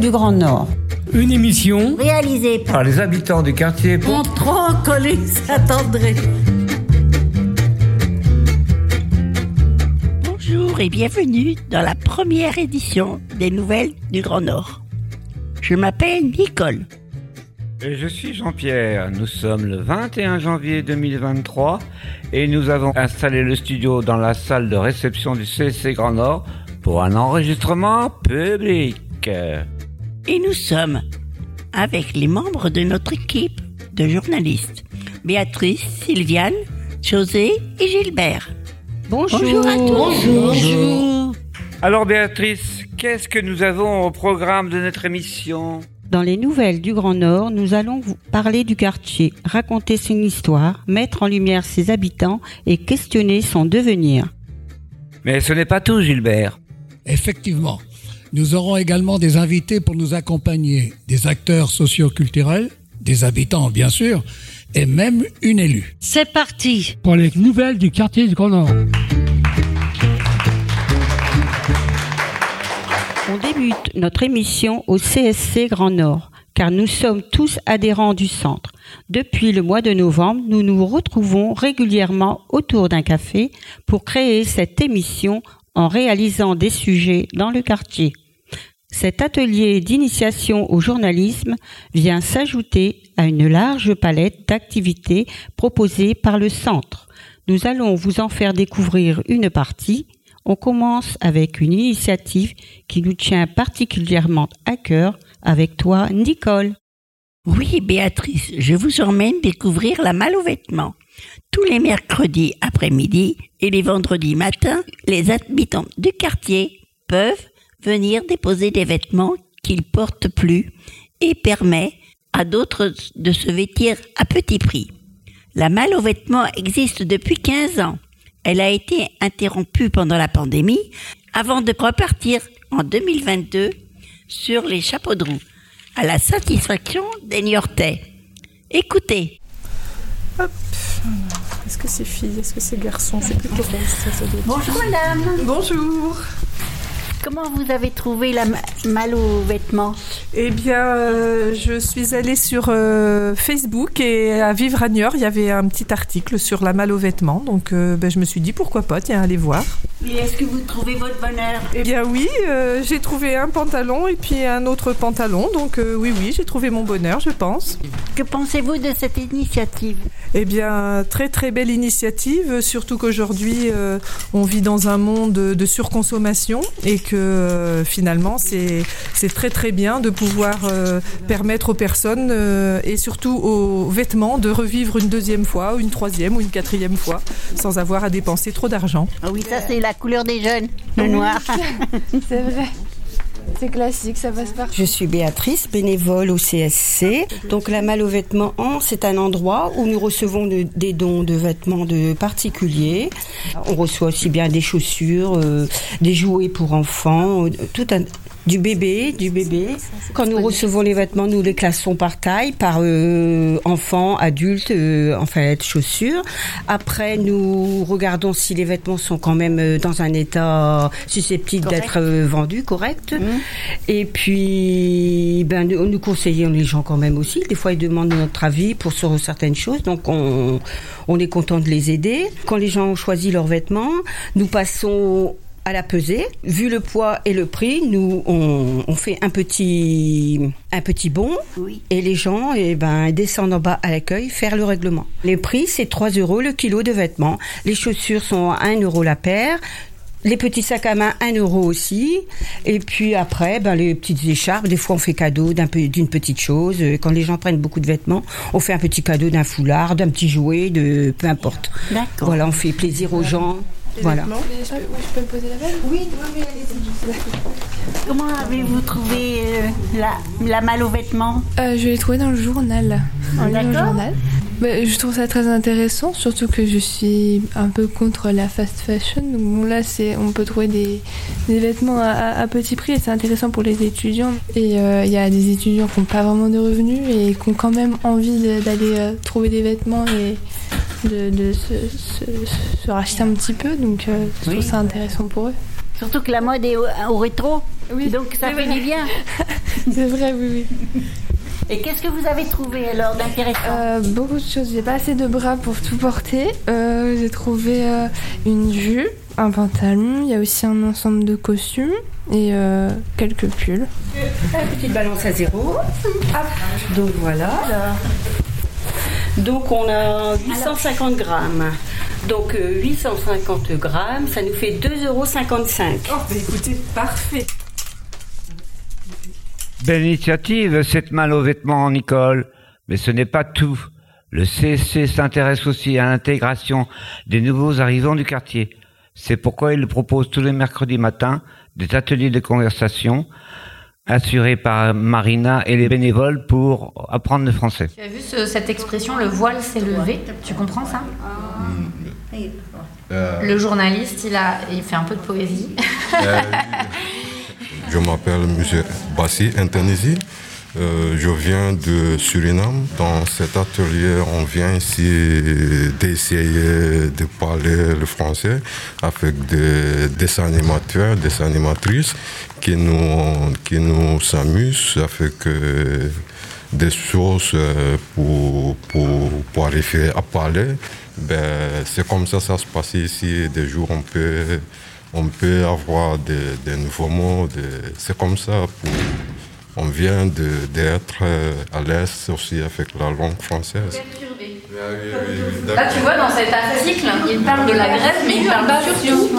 du Grand Nord. Une émission réalisée par par les habitants du quartier. s'attendrait. Bonjour et bienvenue dans la première édition des Nouvelles du Grand Nord. Je m'appelle Nicole. Et je suis Jean-Pierre. Nous sommes le 21 janvier 2023 et nous avons installé le studio dans la salle de réception du CSC Grand Nord pour un enregistrement public. Et nous sommes avec les membres de notre équipe de journalistes. Béatrice, Sylviane, José et Gilbert. Bonjour, à tous. Bonjour. Alors Béatrice, qu'est-ce que nous avons au programme de notre émission? Dans les nouvelles du Grand Nord, nous allons vous parler du quartier, raconter son histoire, mettre en lumière ses habitants et questionner son devenir. Mais ce n'est pas tout Gilbert. Effectivement. Nous aurons également des invités pour nous accompagner, des acteurs socioculturels, des habitants bien sûr, et même une élue. C'est parti. pour les nouvelles du quartier du Grand Nord. On débute notre émission au CSC Grand Nord, car nous sommes tous adhérents du centre. Depuis le mois de novembre, nous nous retrouvons régulièrement autour d'un café pour créer cette émission en réalisant des sujets dans le quartier. Cet atelier d'initiation au journalisme vient s'ajouter à une large palette d'activités proposées par le centre. Nous allons vous en faire découvrir une partie. On commence avec une initiative qui nous tient particulièrement à cœur avec toi, Nicole. Oui, Béatrice, je vous emmène découvrir la malle aux vêtements. Tous les mercredis après-midi et les vendredis matins, les habitants du quartier peuvent venir déposer des vêtements qu'ils portent plus et permet à d'autres de se vêtir à petit prix. La malle aux vêtements existe depuis 15 ans. Elle a été interrompue pendant la pandémie avant de repartir en 2022 sur les chapeaux de roue, à la satisfaction des Niortais. Écoutez, Est-ce que c'est fille? Est-ce que c'est garçon? C'est plutôt bonjour madame, Bonjour comment vous avez trouvé la ma- malle aux vêtements? Eh bien, euh, je suis allée sur euh, Facebook et à Vivre à Niort, il y avait un petit article sur la malle aux vêtements. Donc, euh, ben, je me suis dit pourquoi pas, tiens, allez voir. Et est-ce que vous trouvez votre bonheur? Eh bien, oui, j'ai trouvé un pantalon et puis un autre pantalon. Donc, oui, oui, j'ai trouvé mon bonheur, je pense. Que pensez-vous de cette initiative? Eh bien, très très belle initiative, surtout qu'aujourd'hui on vit dans un monde de surconsommation et que euh, finalement c'est c'est très très bien de pouvoir euh, permettre aux personnes euh, et surtout aux vêtements de revivre une deuxième fois, ou une troisième ou une quatrième fois sans avoir à dépenser trop d'argent. Ah Oui, ça c'est la couleur des jeunes, le noir. C'est vrai. C'est classique, ça passe par. Je suis Béatrice, bénévole au CSC. Donc la malle aux vêtements, c'est un endroit où nous recevons de- des dons de vêtements de particuliers. On reçoit aussi bien des chaussures, euh, des jouets pour enfants, euh, tout un du bébé, du bébé. Quand nous recevons les vêtements, nous les classons par taille, par euh, enfants, adultes, euh, en fait, chaussures. Après, nous regardons si les vêtements sont quand même euh, dans un état susceptible d'être euh, vendus, correct. Et puis, ben, nous, nous conseillons les gens quand même aussi. Des fois, ils demandent notre avis pour sur certaines choses, donc on, on est content de les aider. Quand les gens ont choisi leurs vêtements, nous passons à la pesée. Vu le poids et le prix, nous on, on fait un petit un petit bon Oui. et les gens eh ben descendent en bas à l'accueil faire le règlement. Les prix c'est 3 euros le kilo de vêtements. Les chaussures sont à 1 euro la paire. Les petits sacs à main, 1 euro aussi. Et puis après, ben, les petites écharpes, des fois on fait cadeau d'un peu- d'une petite chose. Quand les gens prennent beaucoup de vêtements, on fait un petit cadeau d'un foulard, d'un petit jouet, de peu importe. D'accord. Voilà, on fait plaisir aux gens. Voilà. Mais je, peux, ouais, je peux me poser la balle Oui, oui, oui, allez-y. Comment avez-vous trouvé euh, la, la malle aux vêtements Euh, je l'ai trouvé dans le journal. En le D'accord. journal. Bah, je trouve ça très intéressant, surtout que je suis un peu contre la fast fashion. Donc bon, là, c'est, on peut trouver des, des vêtements à, à- à petit prix et c'est intéressant pour les étudiants. Et euh, il y a des étudiants qui n'ont pas vraiment de revenus et qui ont quand même envie de- d'aller euh, trouver des vêtements et de, de se, se- se racheter un petit peu. Donc euh, je Oui. trouve ça intéressant pour eux. Surtout que la mode est au, au rétro. Oui, Donc ça fait du bien. C'est vrai, oui, oui. Et qu'est-ce que vous avez trouvé alors d'intéressant Euh, beaucoup de choses. J'ai pas assez de bras pour tout porter. Euh, j'ai trouvé euh, une jupe, un pantalon. Il y a aussi un ensemble de costumes et euh, quelques pulls. Une petite balance à zéro. Hop. Donc voilà. Donc on a 850 grammes. Donc euh, 850 grammes, ça nous fait 2,55 euros. Oh, bah écoutez, parfait. Belle initiative, cette malle aux vêtements, Nicole. Mais ce n'est pas tout. Le CSC s'intéresse aussi à l'intégration des nouveaux arrivants du quartier. C'est pourquoi il propose tous les mercredis matins des ateliers de conversation assurés par Marina et les bénévoles pour apprendre le français. Tu as vu ce- cette expression, le voile s'est levé? Tu comprends ça? Le journaliste, il, a, il fait un peu de poésie. Je m'appelle M. Bassi Intanisi. Euh, je viens de Suriname. Dans cet atelier, on vient ici d'essayer de parler le français avec des, des animateurs, des animatrices qui nous, qui nous avec des choses euh, pour, pour, pour arriver à parler. Ben, c'est comme ça ça se passe ici. Des jours, on peut, on peut avoir des, nouveaux mots. c'est comme ça. On vient d'être euh, à l'aise aussi avec la langue française. Là, tu vois, dans cet article, il parle de la grève, mais il parle surtout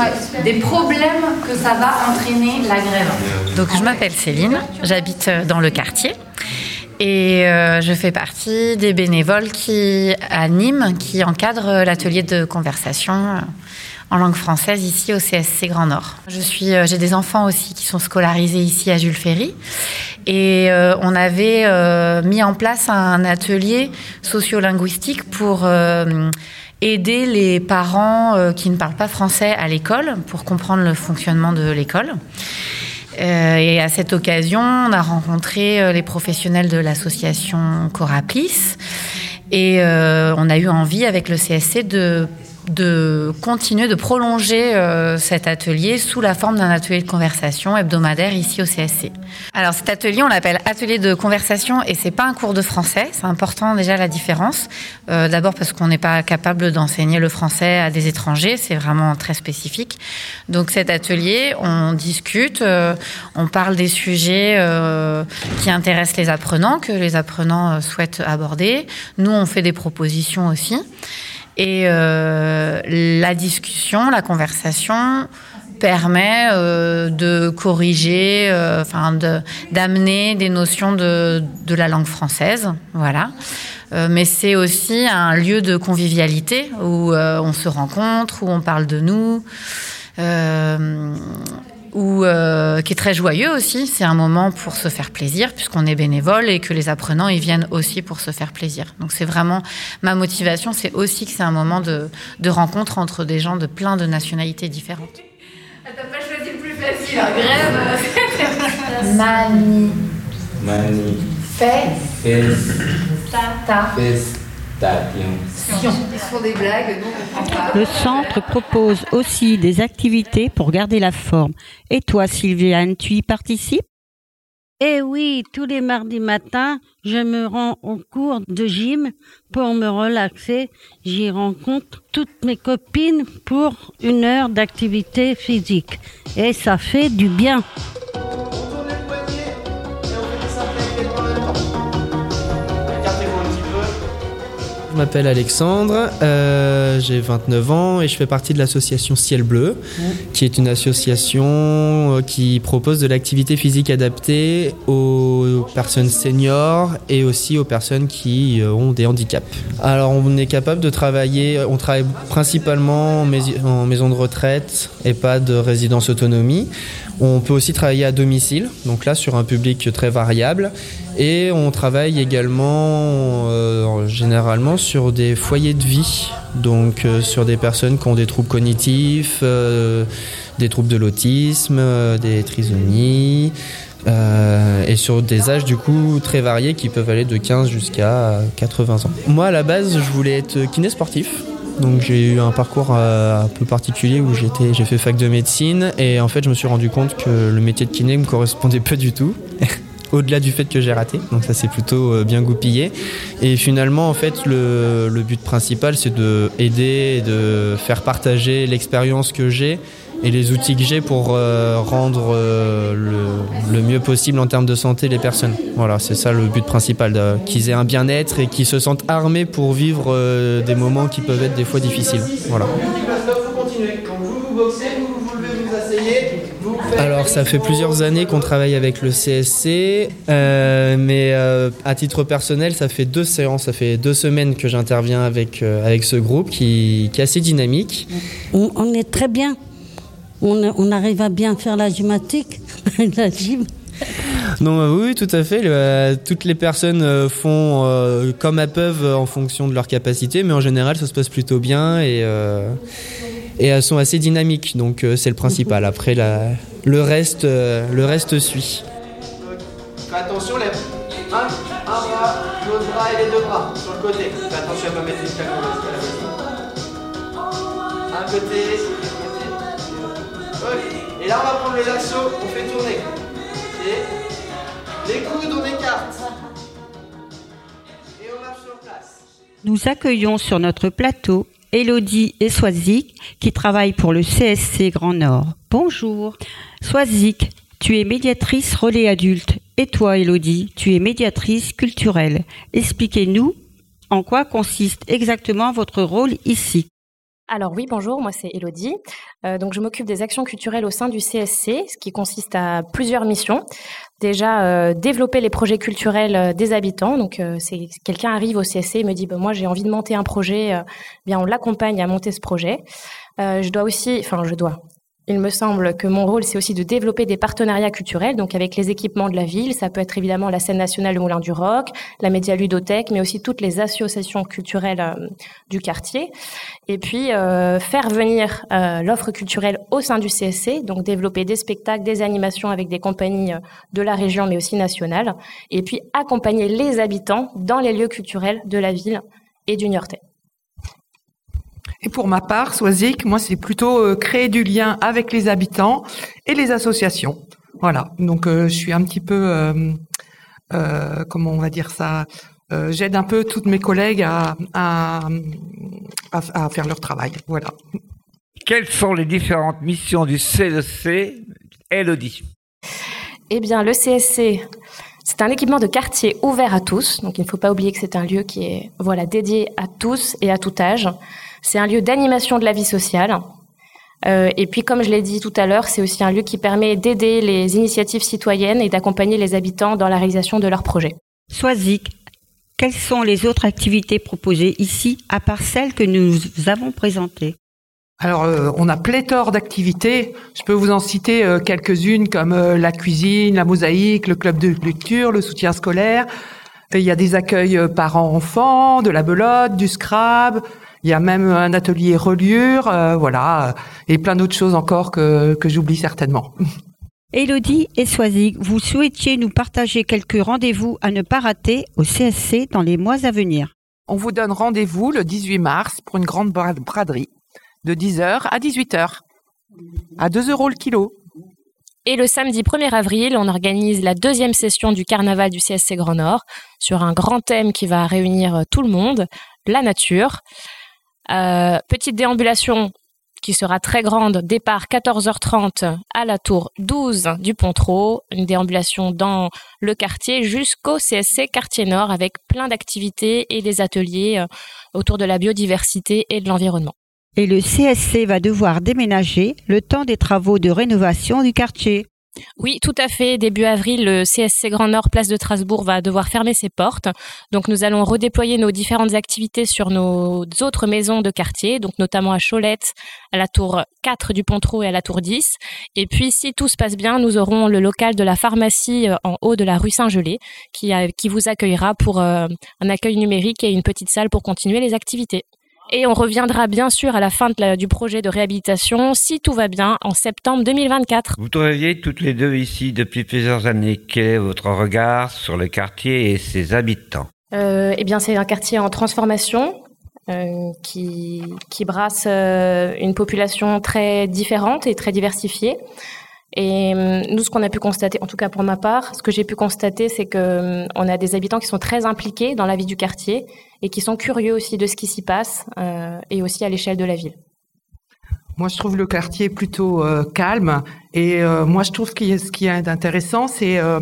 des problèmes que ça va entraîner la grève. Donc, je m'appelle Céline, j'habite euh, dans le quartier. Et euh, je fais partie des bénévoles qui animent, qui encadrent l'atelier de conversation euh, en langue française ici au CSC Grand Nord. Euh, j'ai des enfants aussi qui sont scolarisés ici à Jules Ferry, et euh, on avait euh, mis en place un atelier sociolinguistique pour aider les parents qui ne parlent pas français à l'école pour comprendre le fonctionnement de l'école. Et à cette occasion, on a rencontré les professionnels de l'association Coraplis et on a eu envie avec le CSC de de continuer, de prolonger euh, cet atelier sous la forme d'un atelier de conversation hebdomadaire ici au CSC. Alors cet atelier, on l'appelle atelier de conversation et c'est pas un cours de français. C'est important déjà la différence. Euh, D'abord parce qu'on n'est pas capable d'enseigner le français à des étrangers, c'est vraiment très spécifique. Donc cet atelier, on discute, euh, on parle des sujets qui intéressent les apprenants, que les apprenants souhaitent aborder. Nous, on fait des propositions aussi. Et euh, la discussion, la conversation permet euh, de corriger, euh, d'amener des notions de, de la langue française, voilà. Euh, mais c'est aussi un lieu de convivialité où on se rencontre, où on parle de nous. Ou euh, qui est très joyeux aussi. C'est un moment pour se faire plaisir puisqu'on est bénévole et que les apprenants ils viennent aussi pour se faire plaisir. Donc c'est vraiment ma motivation, c'est aussi que c'est un moment de, de rencontre entre des gens de plein de nationalités différentes. T'as pas choisi le plus facile, la grève. Mani. Mani. Fait. Ta. Festation. Ils Le centre propose aussi des activités pour garder la forme. Et toi, Sylviane, tu y participes? Eh oui, tous les mardis matins, je me rends au cours de gym pour me relaxer. J'y rencontre toutes mes copines pour une heure d'activité physique. Et ça fait du bien. Je m'appelle Alexandre, euh, j'ai 29 ans et je fais partie de l'association Ciel Bleu, qui est une association euh, qui propose de l'activité physique adaptée aux personnes seniors et aussi aux personnes qui euh, ont des handicaps. Alors on est capable de travailler, on travaille principalement en, mais- en maison de retraite, EHPAD, résidence autonomie. On peut aussi travailler à domicile, donc là sur un public très variable. Et on travaille également euh, généralement sur des foyers de vie, donc euh, sur des personnes qui ont des troubles cognitifs, euh, des troubles de l'autisme, des trisomies, et sur des âges du coup très variés qui peuvent aller de 15 jusqu'à 80 ans. Moi à la base je voulais être kiné sportif. Donc j'ai eu un parcours euh, un peu particulier où j'ai fait fac de médecine et en fait je me suis rendu compte que le métier de kiné me correspondait pas du tout. Au-delà du fait que j'ai raté, donc ça c'est plutôt euh, bien goupillé. Et finalement, en fait, le, le but principal, c'est de aider et de faire partager l'expérience que j'ai et les outils que j'ai pour euh, rendre euh, le, mieux possible en termes de santé les personnes. Voilà, c'est ça le but principal, qu'ils aient un bien-être et qu'ils se sentent armés pour vivre euh, des moments qui peuvent être des fois difficiles. Voilà. Alors ça fait plusieurs années qu'on travaille avec le CSC, mais à titre personnel, ça fait deux séances, ça fait deux semaines que j'interviens avec, avec ce groupe qui, qui est assez dynamique. On est très bien. On, on arrive à bien faire la gymnastique, la gym. Non, euh, oui, tout à fait. Le- euh, toutes les personnes euh, font euh, comme elles peuvent en fonction de leur capacité, mais en général, ça se passe plutôt bien et, euh, et elles sont assez dynamiques. Donc, euh, c'est le principal. Après, la- le, reste, euh, le reste suit. Attention, lève. Un, un bras, l'autre bras et les deux bras on va prendre assauts, on fait tourner. Les coudes, on écarte. Et on marche sur place. Nous accueillons sur notre plateau Elodie et Swazik qui travaillent pour le CSC Grand Nord. Bonjour. Swazik, tu es médiatrice relais adulte. Et toi, Elodie, tu es médiatrice culturelle. Expliquez-nous en quoi consiste exactement votre rôle ici. Alors oui, bonjour, moi c'est Elodie. Euh, donc je m'occupe des actions culturelles au sein du CSC, ce qui consiste à plusieurs missions. Déjà, euh, développer les projets culturels euh, des habitants. Donc c'est quelqu'un arrive au CSC et me dit, bah, moi j'ai envie de monter un projet, euh, bien on l'accompagne à monter ce projet. Je dois aussi, enfin je dois. Il me semble que mon rôle, c'est aussi de développer des partenariats culturels, donc avec les équipements de la ville. Ça peut être évidemment la scène nationale Le Moulin du Roc, la Média Ludothèque, mais aussi toutes les associations culturelles euh, du quartier. Et puis, euh, faire venir euh, l'offre culturelle au sein du CSC, donc développer des spectacles, des animations avec des compagnies de la région, mais aussi nationales. Et puis, accompagner les habitants dans les lieux culturels de la ville et du Niortais. Et pour ma part, Swazik, moi, c'est plutôt euh, créer du lien avec les habitants et les associations. Voilà. Donc, euh, je suis un petit peu, euh, euh, comment on va dire ça, euh, j'aide un peu toutes mes collègues à, à, à, à faire leur travail. Voilà. Quelles sont les différentes missions du CEC Elodie Eh bien, le CSC, c'est un équipement de quartier ouvert à tous. Donc, il ne faut pas oublier que c'est un lieu qui est voilà dédié à tous et à tout âge. C'est un lieu d'animation de la vie sociale. Euh, et puis, comme je l'ai dit tout à l'heure, c'est aussi un lieu qui permet d'aider les initiatives citoyennes et d'accompagner les habitants dans la réalisation de leurs projets. Swazik, quelles sont les autres activités proposées ici à part celles que nous avons présentées? Alors, euh, on a pléthore d'activités. Je peux vous en citer euh, quelques-unes comme euh, la cuisine, la mosaïque, le club de lecture, le soutien scolaire. Et il y a des accueils euh, parents-enfants, de la belote, du scrab. Il y a même un atelier reliure, euh, voilà, et plein d'autres choses encore que, que j'oublie certainement. Elodie et Swazik, vous souhaitiez nous partager quelques rendez-vous à ne pas rater au CSC dans les mois à venir. On vous donne rendez-vous le 18 mars pour une grande bra- braderie de 10h à 18h à 2 euros le kilo. Et le samedi 1er avril, on organise la deuxième session du carnaval du CSC Grand Nord sur un grand thème qui va réunir tout le monde, la nature. Euh, petite déambulation qui sera très grande, départ 14h30 à la tour 12 du Pontrot, une déambulation dans le quartier jusqu'au CSC Quartier Nord avec plein d'activités et des ateliers euh, autour de la biodiversité et de l'environnement. Et le CSC va devoir déménager le temps des travaux de rénovation du quartier. Oui, tout à fait. Début avril, le CSC Grand Nord, place de Strasbourg, va devoir fermer ses portes. Donc, nous allons redéployer nos différentes activités sur nos autres maisons de quartier, notamment à Cholette, à la tour 4 du Pontrot et à la tour 10. Et puis, si tout se passe bien, nous aurons le local de la pharmacie euh, en haut de la rue Saint-Gelais qui, qui vous accueillera pour euh, un accueil numérique et une petite salle pour continuer les activités. Et on reviendra bien sûr à la fin de la- du projet de réhabilitation, si tout va bien, en septembre 2024. Vous travaillez toutes les deux ici depuis plusieurs années. Quel est votre regard sur le quartier et ses habitants? Euh, eh bien, c'est un quartier en transformation euh, qui, qui brasse euh, une population très différente et très diversifiée. Et euh, nous, ce qu'on a pu constater, en tout cas pour ma part, ce que j'ai pu constater, c'est que euh, on a des habitants qui sont très impliqués dans la vie du quartier et qui sont curieux aussi de ce qui s'y passe euh, et aussi à l'échelle de la ville. Moi, je trouve le quartier plutôt euh, calme. Et euh, moi, je trouve ce qui est intéressant, c'est euh,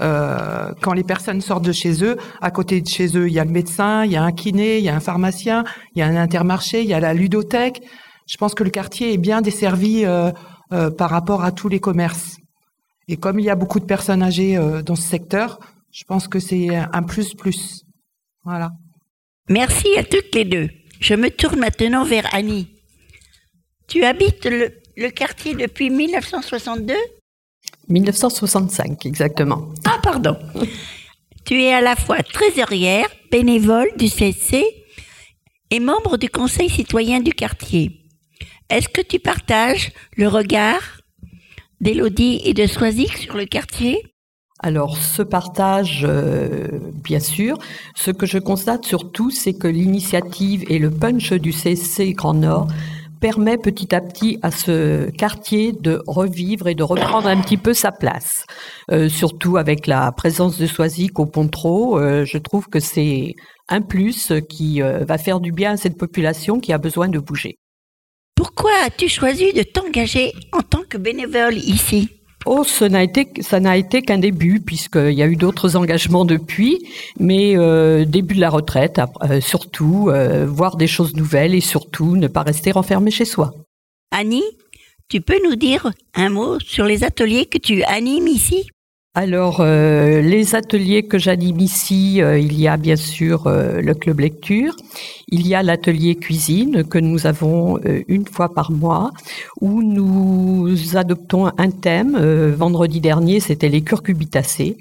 euh, quand les personnes sortent de chez eux, à côté de chez eux, il y a le médecin, il y a un kiné, il y a un pharmacien, il y a un intermarché, il y a la ludothèque. Je pense que le quartier est bien desservi euh, euh, par rapport à tous les commerces. Et comme il y a beaucoup de personnes âgées euh, dans ce secteur, je pense que c'est un plus plus. Voilà. Merci à toutes les deux. Je me tourne maintenant vers Annie. Tu habites le, le quartier depuis 1962 1965, exactement. Ah, pardon. tu es à la fois trésorière, bénévole du CSC et membre du conseil citoyen du quartier. Est-ce que tu partages le regard d'Élodie et de Soisic sur le quartier? Alors, ce partage, euh, bien sûr. Ce que je constate surtout, c'est que l'initiative et le punch du CSC Grand Nord permet petit à petit à ce quartier de revivre et de reprendre un petit peu sa place. Euh, surtout avec la présence de Soisic au Pontreau, euh, je trouve que c'est un plus qui va faire du bien à cette population qui a besoin de bouger. Pourquoi as-tu choisi de t'engager en tant que bénévole ici? Oh, ça n'a été, ça n'a été qu'un début, puisqu'il y a eu d'autres engagements depuis, mais euh, début de la retraite, euh, surtout, euh, voir des choses nouvelles et surtout ne pas rester enfermé chez soi. Annie, tu peux nous dire un mot sur les ateliers que tu animes ici? Alors, euh, les ateliers que j'anime ici, euh, il y a bien sûr euh, le club lecture, il y a l'atelier cuisine que nous avons une fois par mois, où nous adoptons un thème. Vendredi dernier, c'était les curcubitacées.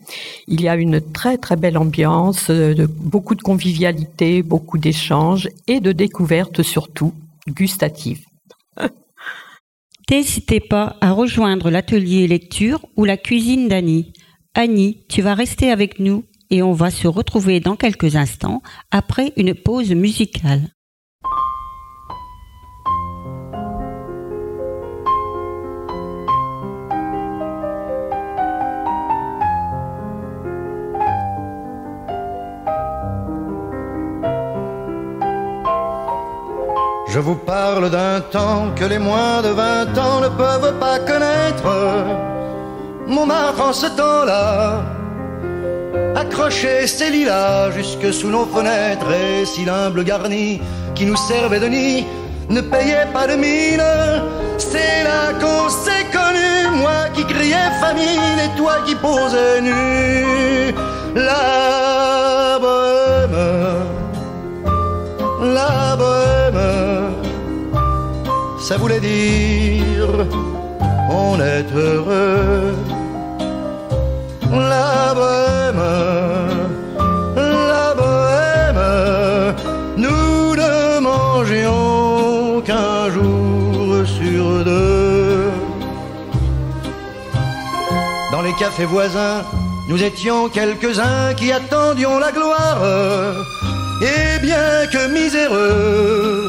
Il y a une très très belle ambiance, beaucoup de convivialité, beaucoup d'échanges et de découvertes surtout gustatives. N'hésitez pas à rejoindre l'atelier lecture ou la cuisine d'Annie. Annie, tu vas rester avec nous et on va se retrouver dans quelques instants après une pause musicale. Je vous parle d'un temps que les moins de vingt ans ne peuvent pas connaître. Montmartre en ce temps-là, accrochait ses lilas jusque sous nos fenêtres et si l'humble garni qui nous servait de nid ne payait pas de mine. C'est là qu'on s'est connus, moi qui criais famine et toi qui posais nu. La bohème, la bohème, ça voulait dire on est heureux. La bohème, la bohème, nous ne mangions qu'un jour sur deux. Dans les cafés voisins, nous étions quelques-uns qui attendions la gloire. Et bien que miséreux,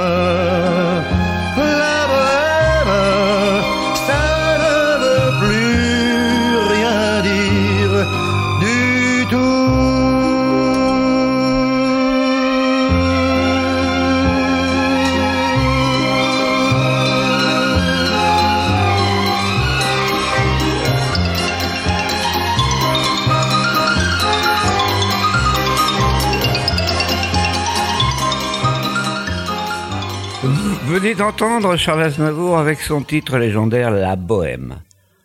la Venez d'entendre Charles Aznavour avec son titre légendaire La Bohème.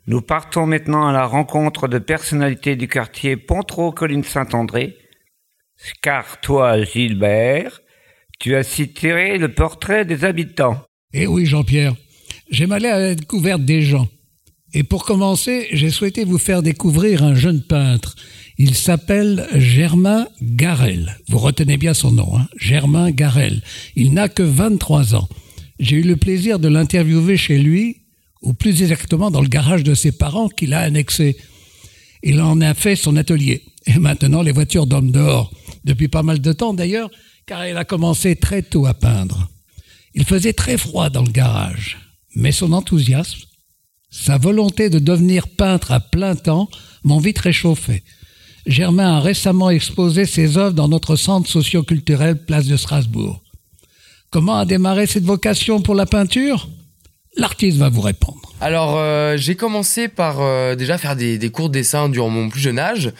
Nous partons maintenant à la rencontre de personnalités du quartier Pontreau-Colline-Saint-André. Car toi, Gilbert, tu as cité le portrait des habitants. Eh oui, Jean-Pierre, j'aime aller à la découverte des gens. Et pour commencer, j'ai souhaité vous faire découvrir un jeune peintre. Il s'appelle Germain Garel. Vous retenez bien son nom, hein Germain Garel. Il n'a que 23 ans. J'ai eu le plaisir de l'interviewer chez lui, ou plus exactement dans le garage de ses parents qu'il a annexé. Il en a fait son atelier. Et maintenant, les voitures dorment dehors. Depuis pas mal de temps d'ailleurs, car il a commencé très tôt à peindre. Il faisait très froid dans le garage, mais son enthousiasme, sa volonté de devenir peintre à plein temps m'ont vite réchauffé. Germain a récemment exposé ses œuvres dans notre centre socio-culturel Place de Strasbourg. Comment a démarré cette vocation pour la peinture? L'artiste va vous répondre. Alors, euh, j'ai commencé par euh, déjà faire des, des cours de dessin durant mon plus jeune âge.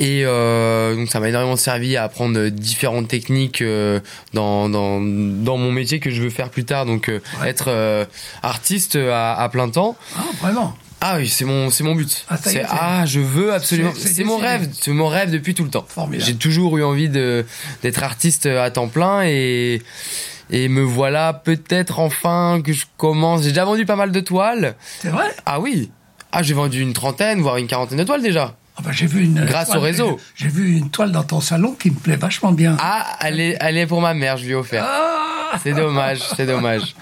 Et euh, donc ça m'a énormément servi à apprendre différentes techniques euh, dans, dans, dans mon métier que je veux faire plus tard, donc euh, être artiste à, à plein temps. Ah, vraiment? Ah oui, c'est mon c'est mon but. Ah, C'est- ah, je veux absolument. c'est- mon rêve, c'est mon rêve depuis tout le temps. Formidable. J'ai toujours eu envie de d'être artiste à temps plein et et me voilà peut-être enfin que je commence. J'ai déjà vendu pas mal de toiles. C'est vrai? Ah oui. Ah, j'ai vendu une trentaine, voire une quarantaine de toiles déjà. Ah bah, j'ai vu une Grâce toile- au réseau. J'ai vu une toile dans ton salon qui me plaît vachement bien. Ah, elle est, elle est pour ma mère, je lui ai offert. C'est dommage, c'est dommage.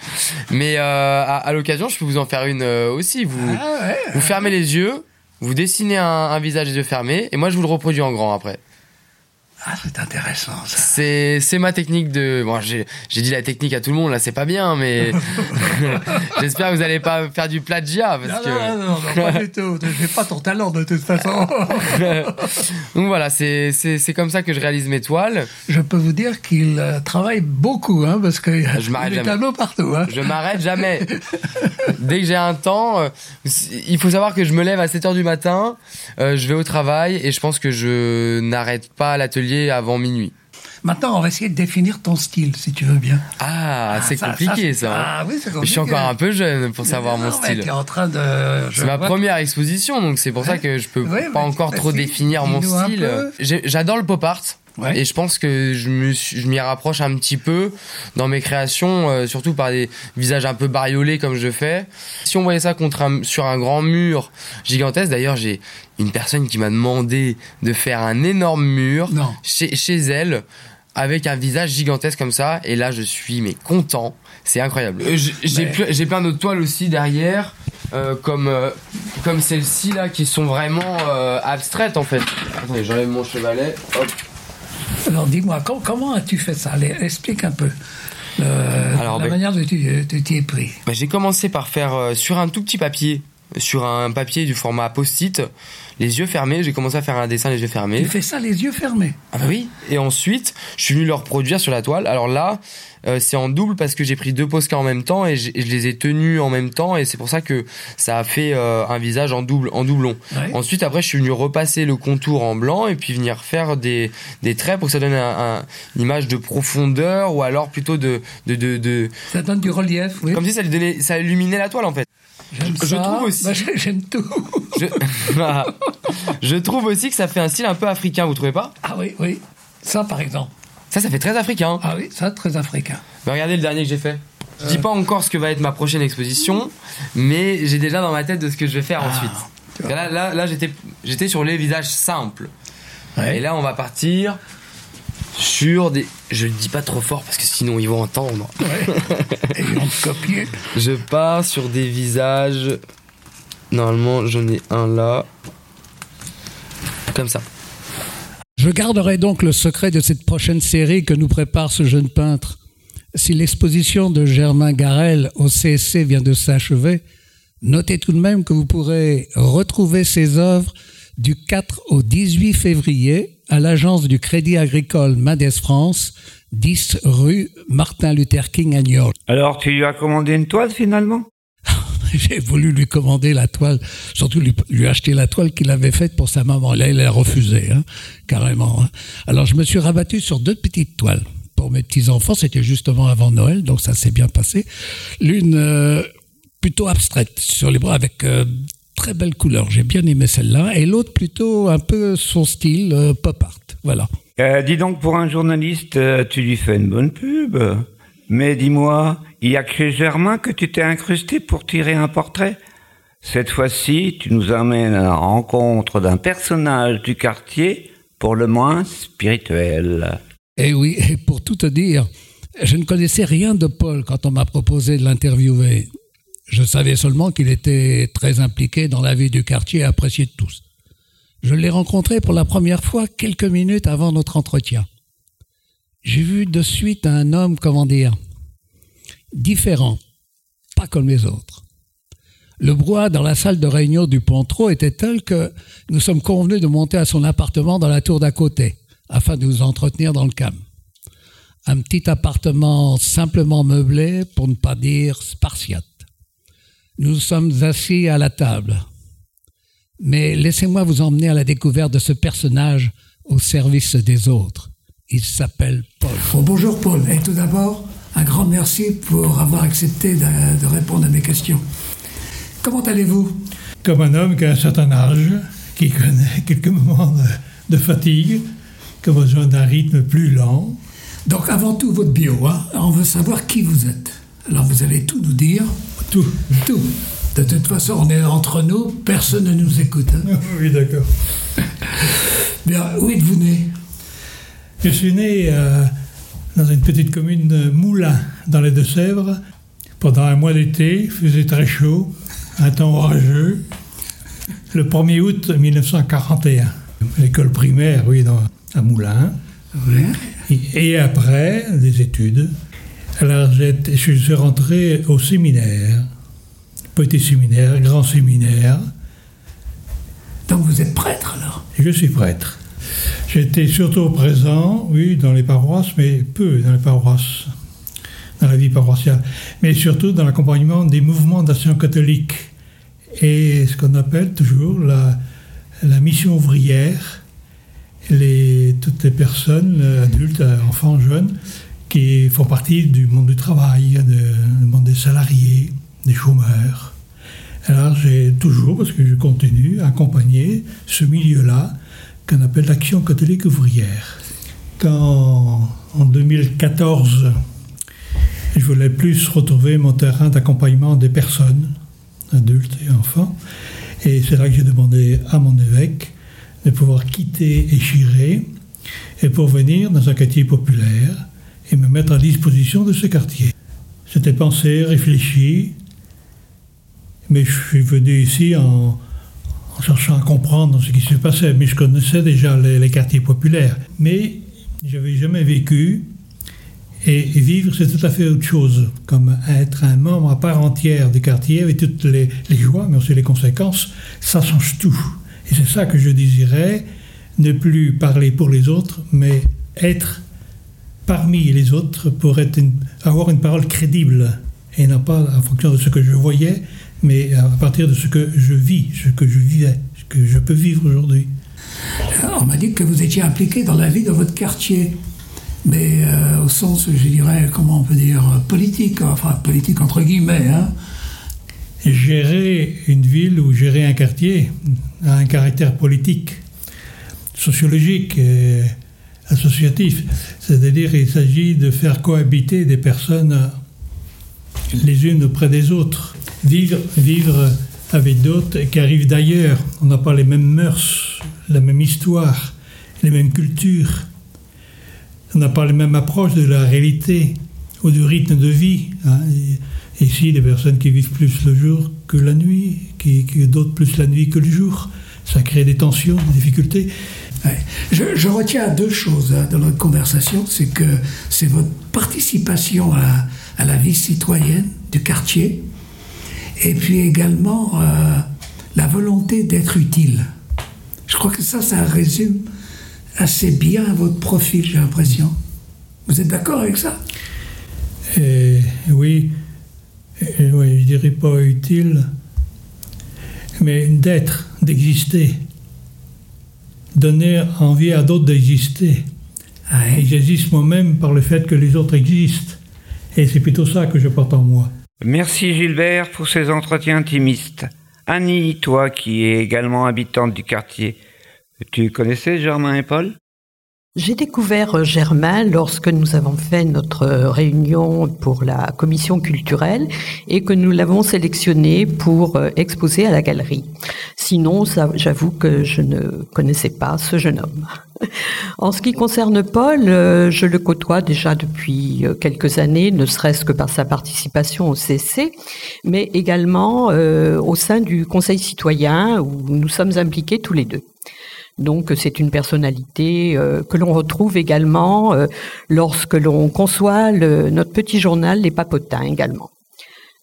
Mais euh, à, à l'occasion, je peux vous en faire une euh, aussi. Vous, Ah ouais. vous fermez les yeux, vous dessinez un, un visage les yeux fermés, et moi je vous le reproduis en grand après. Ah, c'est intéressant ça. C'est, c'est ma technique de. Bon, j'ai, j'ai dit la technique à tout le monde, là, c'est pas bien, mais j'espère que vous allez pas faire du plagiat. Parce Non, que... non, non, non, pas du tout. J'ai pas ton talent de toute façon. Donc voilà, c'est, c'est, c'est comme ça que je réalise mes toiles. Je peux vous dire qu'il euh, travaille beaucoup, hein, parce a Je m'arrête des tableaux partout. Hein. Je m'arrête jamais. Dès que j'ai un temps, euh, il faut savoir que je me lève à 7 heures du matin, euh, je vais au travail et je pense que je n'arrête pas l'atelier avant minuit. Maintenant, on va essayer de définir ton style, si tu veux bien. Ah, c'est ça- compliqué ça, ça. hein. ah oui, c'est Je suis compliqué. encore un peu jeune pour savoir mon Non, style. t'es en train de. C'est ma première exposition, donc c'est pour ça que je peux Ouais, pas encore trop définir mon style. J'adore le pop art. Ouais. Et je pense que je m'y rapproche un petit peu dans mes créations, euh, surtout par des visages un peu bariolés comme je fais. Si on voyait ça contre un- sur un grand mur gigantesque, d'ailleurs j'ai une personne qui m'a demandé de faire un énorme mur Non. chez, chez elle avec un visage gigantesque comme ça. Et là je suis mais content. C'est incroyable. Euh, j'ai plein d'autres toiles aussi derrière euh, comme euh, comme celles-ci là qui sont vraiment euh, abstraites en fait. Attendez j'enlève mon chevalet. Hop Alors dis-moi, com- comment as-tu fait ça? Explique un peu. euh, Alors, la ben- manière dont tu t'y es pris. Bah, j'ai commencé par faire euh, sur un tout petit papier sur un papier du format post-it les yeux fermés j'ai commencé à faire un dessin les yeux fermés Tu fais ça les yeux fermés. Ah bah oui. Et ensuite, je suis venu le reproduire sur la toile. Alors là, euh, c'est en double parce que j'ai pris deux Posca en même temps et, je les ai tenus en même temps et c'est pour ça que ça a fait euh, un visage en double en doublon. Ensuite après je suis venu repasser le contour en blanc et puis venir faire des, des traits pour que ça donne un, une image de profondeur ou alors plutôt de de, de, ça donne du relief oui. comme si ça lui donnait ça illuminait la toile en fait. Je, trouve aussi. Bah, J'aime tout. Je... je trouve aussi que ça fait un style un peu africain, vous trouvez pas? Ah oui, oui. Ça, par exemple. Ça, ça fait très africain. Ah oui, ça, très africain. Mais regardez le dernier que j'ai fait. Je dis pas encore ce que va être ma prochaine exposition, mais j'ai déjà dans ma tête de ce que je vais faire Ah, ensuite. Là, là, là j'étais, j'étais sur les visages simples. Et là, on va partir sur des. Je le dis pas trop fort parce que sinon ils vont entendre. Et ils vont copier. Je pars sur des visages. Normalement, j'en ai un là. Comme ça. Je garderai donc le secret de cette prochaine série que nous prépare ce jeune peintre. Si l'exposition de Germain Garel au CSC vient de s'achever, notez tout de même que vous pourrez retrouver ses œuvres du 4 au 18 février à l'agence du Crédit Agricole Madès France, 10 rue Martin Luther King à Niort. Alors, tu lui as commandé une toile finalement? J'ai voulu lui commander la toile, surtout lui, lui acheter la toile qu'il avait faite pour sa maman. Là, il a refusé, hein, carrément. hein. Alors, je me suis rabattu sur deux petites toiles. Pour mes petits-enfants, c'était justement avant Noël, donc ça s'est bien passé. L'une euh, plutôt abstraite, sur les bras, avec euh, très belles couleurs. J'ai bien aimé celle-là. Et l'autre plutôt un peu son style, euh, pop art. Voilà. Euh, dis donc, pour un journaliste, euh, tu lui fais une bonne pub. Mais dis-moi, il y a que chez Germain que tu t'es incrusté pour tirer un portrait? Cette fois-ci, tu nous amènes à la rencontre d'un personnage du quartier, pour le moins spirituel. Eh oui, et pour tout te dire, je ne connaissais rien de Paul quand on m'a proposé de l'interviewer. Je savais seulement qu'il était très impliqué dans la vie du quartier et apprécié de tous. Je l'ai rencontré pour la première fois quelques minutes avant notre entretien. J'ai vu de suite un homme, comment dire, différent, pas comme les autres. Le brouhaha dans la salle de réunion du Pontreau était tel que nous sommes convenus de monter à son appartement dans la tour d'à côté, afin de nous entretenir dans le calme. Un petit appartement simplement meublé, pour ne pas dire spartiate. Nous sommes assis à la table. Mais laissez-moi vous emmener à la découverte de ce personnage au service des autres. Il s'appelle Paul. Bon, bonjour Paul, et tout d'abord, un grand merci pour avoir accepté de, de répondre à mes questions. Comment allez-vous? Comme un homme qui a un certain âge, qui connaît quelques moments de, de fatigue, qui a besoin d'un rythme plus lent. Donc avant tout votre bio, hein, on veut savoir qui vous êtes. Alors vous allez tout nous dire. Tout. Tout. De toute façon, on est entre nous, personne ne nous écoute. hein. Oui, d'accord. Bien, où êtes-vous né? Je suis né euh, dans une petite commune de Moulins, dans les Deux-Sèvres. Pendant un mois d'été, il faisait très chaud, un temps orageux. Le 1er août 1941. L'école primaire, oui, dans, à Moulins. Et, et après, des études. Alors, je suis rentré au séminaire. Petit séminaire, grand séminaire. Donc vous êtes prêtre alors? Je suis prêtre. J'étais surtout présent, oui, dans les paroisses, mais peu dans les paroisses, dans la vie paroissiale, mais surtout dans l'accompagnement des mouvements d'action catholique et ce qu'on appelle toujours la, la mission ouvrière, les, toutes les personnes, adultes, enfants, jeunes, qui font partie du monde du travail, du monde des salariés, des chômeurs. Alors j'ai toujours, parce que je continue, accompagné ce milieu-là qu'on appelle l'action catholique ouvrière. Quand en 2014, je voulais plus retrouver mon terrain d'accompagnement des personnes, adultes et enfants, et c'est là que j'ai demandé à mon évêque de pouvoir quitter Échiré et pour venir dans un quartier populaire et me mettre à disposition de ce quartier. C'était pensé, réfléchi, mais je suis venu ici en, cherchant à comprendre ce qui se passait. Mais je connaissais déjà les, quartiers populaires. Mais je n'avais jamais vécu. Et, vivre, c'est tout à fait autre chose. Comme être un membre à part entière du quartier, avec toutes les joies, mais aussi les conséquences, ça change tout. Et c'est ça que je désirais, ne plus parler pour les autres, mais être parmi les autres pour être une avoir une parole crédible et non pas en fonction de ce que je voyais, mais à partir de ce que je vis, ce que je vivais, ce que je peux vivre aujourd'hui. On m'a dit que vous étiez impliqué dans la vie de votre quartier, mais euh, au sens, je dirais, comment on peut dire, politique, enfin politique entre guillemets. Hein. Gérer une ville ou gérer un quartier a un caractère politique, sociologique et associatif. C'est-à-dire qu'il s'agit de faire cohabiter des personnes les unes auprès des autres. Vivre, vivre avec d'autres qui arrivent d'ailleurs. On n'a pas les mêmes mœurs, la même histoire, les mêmes cultures. On n'a pas les mêmes approches de la réalité ou du rythme de vie. Hein. Ici, des personnes qui vivent plus le jour que la nuit, qui, d'autres plus la nuit que le jour. Ça crée des tensions, des difficultés. Je, retiens deux choses hein, dans notre conversation, c'est que c'est votre participation à, la vie citoyenne du quartier, et puis également euh, la volonté d'être utile. Je crois que ça, ça résume assez bien votre profil, j'ai l'impression. Vous êtes d'accord avec ça? Euh, Oui, euh, oui, je dirais pas utile, mais d'être, d'exister, donner envie à d'autres d'exister. Et j'existe moi-même par le fait que les autres existent. Et c'est plutôt ça que je porte en moi. Merci Gilbert pour ces entretiens intimistes. Annie, toi qui es également habitante du quartier, tu connaissais Germain et Paul? J'ai découvert euh, Germain lorsque nous avons fait notre euh, réunion pour la commission culturelle et que nous l'avons sélectionné pour euh, exposer à la galerie. Sinon, j'avoue que je ne connaissais pas ce jeune homme. En ce qui concerne Paul, je le côtoie déjà depuis quelques années, ne serait-ce que par sa participation au CC, mais également au sein du Conseil citoyen où nous sommes impliqués tous les deux. Donc c'est une personnalité euh, que l'on retrouve également euh, lorsque l'on conçoit notre petit journal Les Papotins également.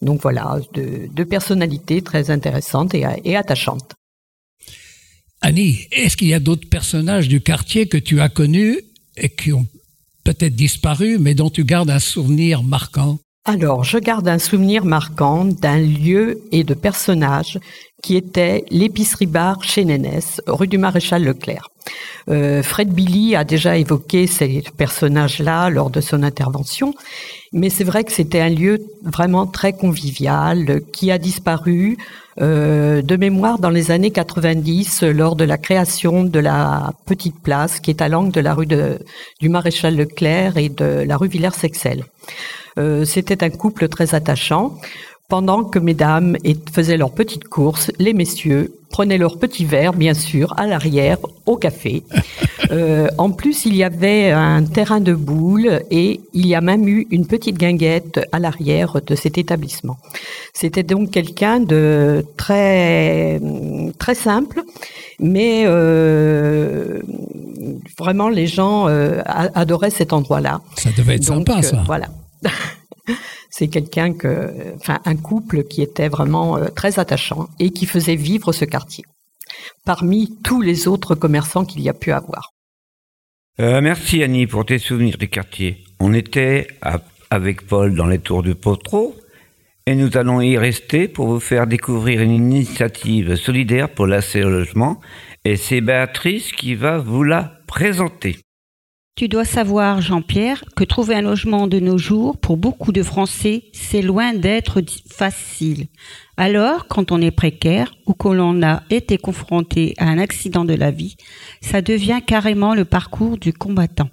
Donc voilà, deux, personnalités très intéressantes et, et attachantes. Annie, est-ce qu'il y a d'autres personnages du quartier que tu as connus et qui ont peut-être disparu, mais dont tu gardes un souvenir marquant? Alors, je garde un souvenir marquant d'un lieu et de personnage qui était l'épicerie bar chez Nénès, rue du Maréchal Leclerc. Euh, Fred Billy a déjà évoqué ces personnages-là lors de son intervention, mais c'est vrai que c'était un lieu vraiment très convivial qui a disparu euh, de mémoire dans les années 90 lors de la création de la petite place qui est à l'angle de la rue du Maréchal Leclerc et de la rue Villers-Sexel. Euh, c'était un couple très attachant. Pendant que mesdames faisaient leurs petites courses, les messieurs prenaient leur petit verre, bien sûr, à l'arrière, au café. Euh, en plus, il y avait un terrain de boules et il y a même eu une petite guinguette à l'arrière de cet établissement. C'était donc quelqu'un de très très simple, mais euh, vraiment les gens adoraient cet endroit-là. Ça devait être sympa, ça. Voilà. c'est quelqu'un que, enfin, un couple qui était vraiment euh, très attachant et qui faisait vivre ce quartier parmi tous les autres commerçants qu'il y a pu avoir. Euh, merci Annie pour tes souvenirs du quartier. On était avec Paul dans les tours du Potro et nous allons y rester pour vous faire découvrir une initiative solidaire pour l'accès au logement et c'est Béatrice qui va vous la présenter. Tu dois savoir, Jean-Pierre, que trouver un logement de nos jours, pour beaucoup de Français, c'est loin d'être facile. Alors, quand on est précaire ou que l'on a été confronté à un accident de la vie, ça devient carrément le parcours du combattant.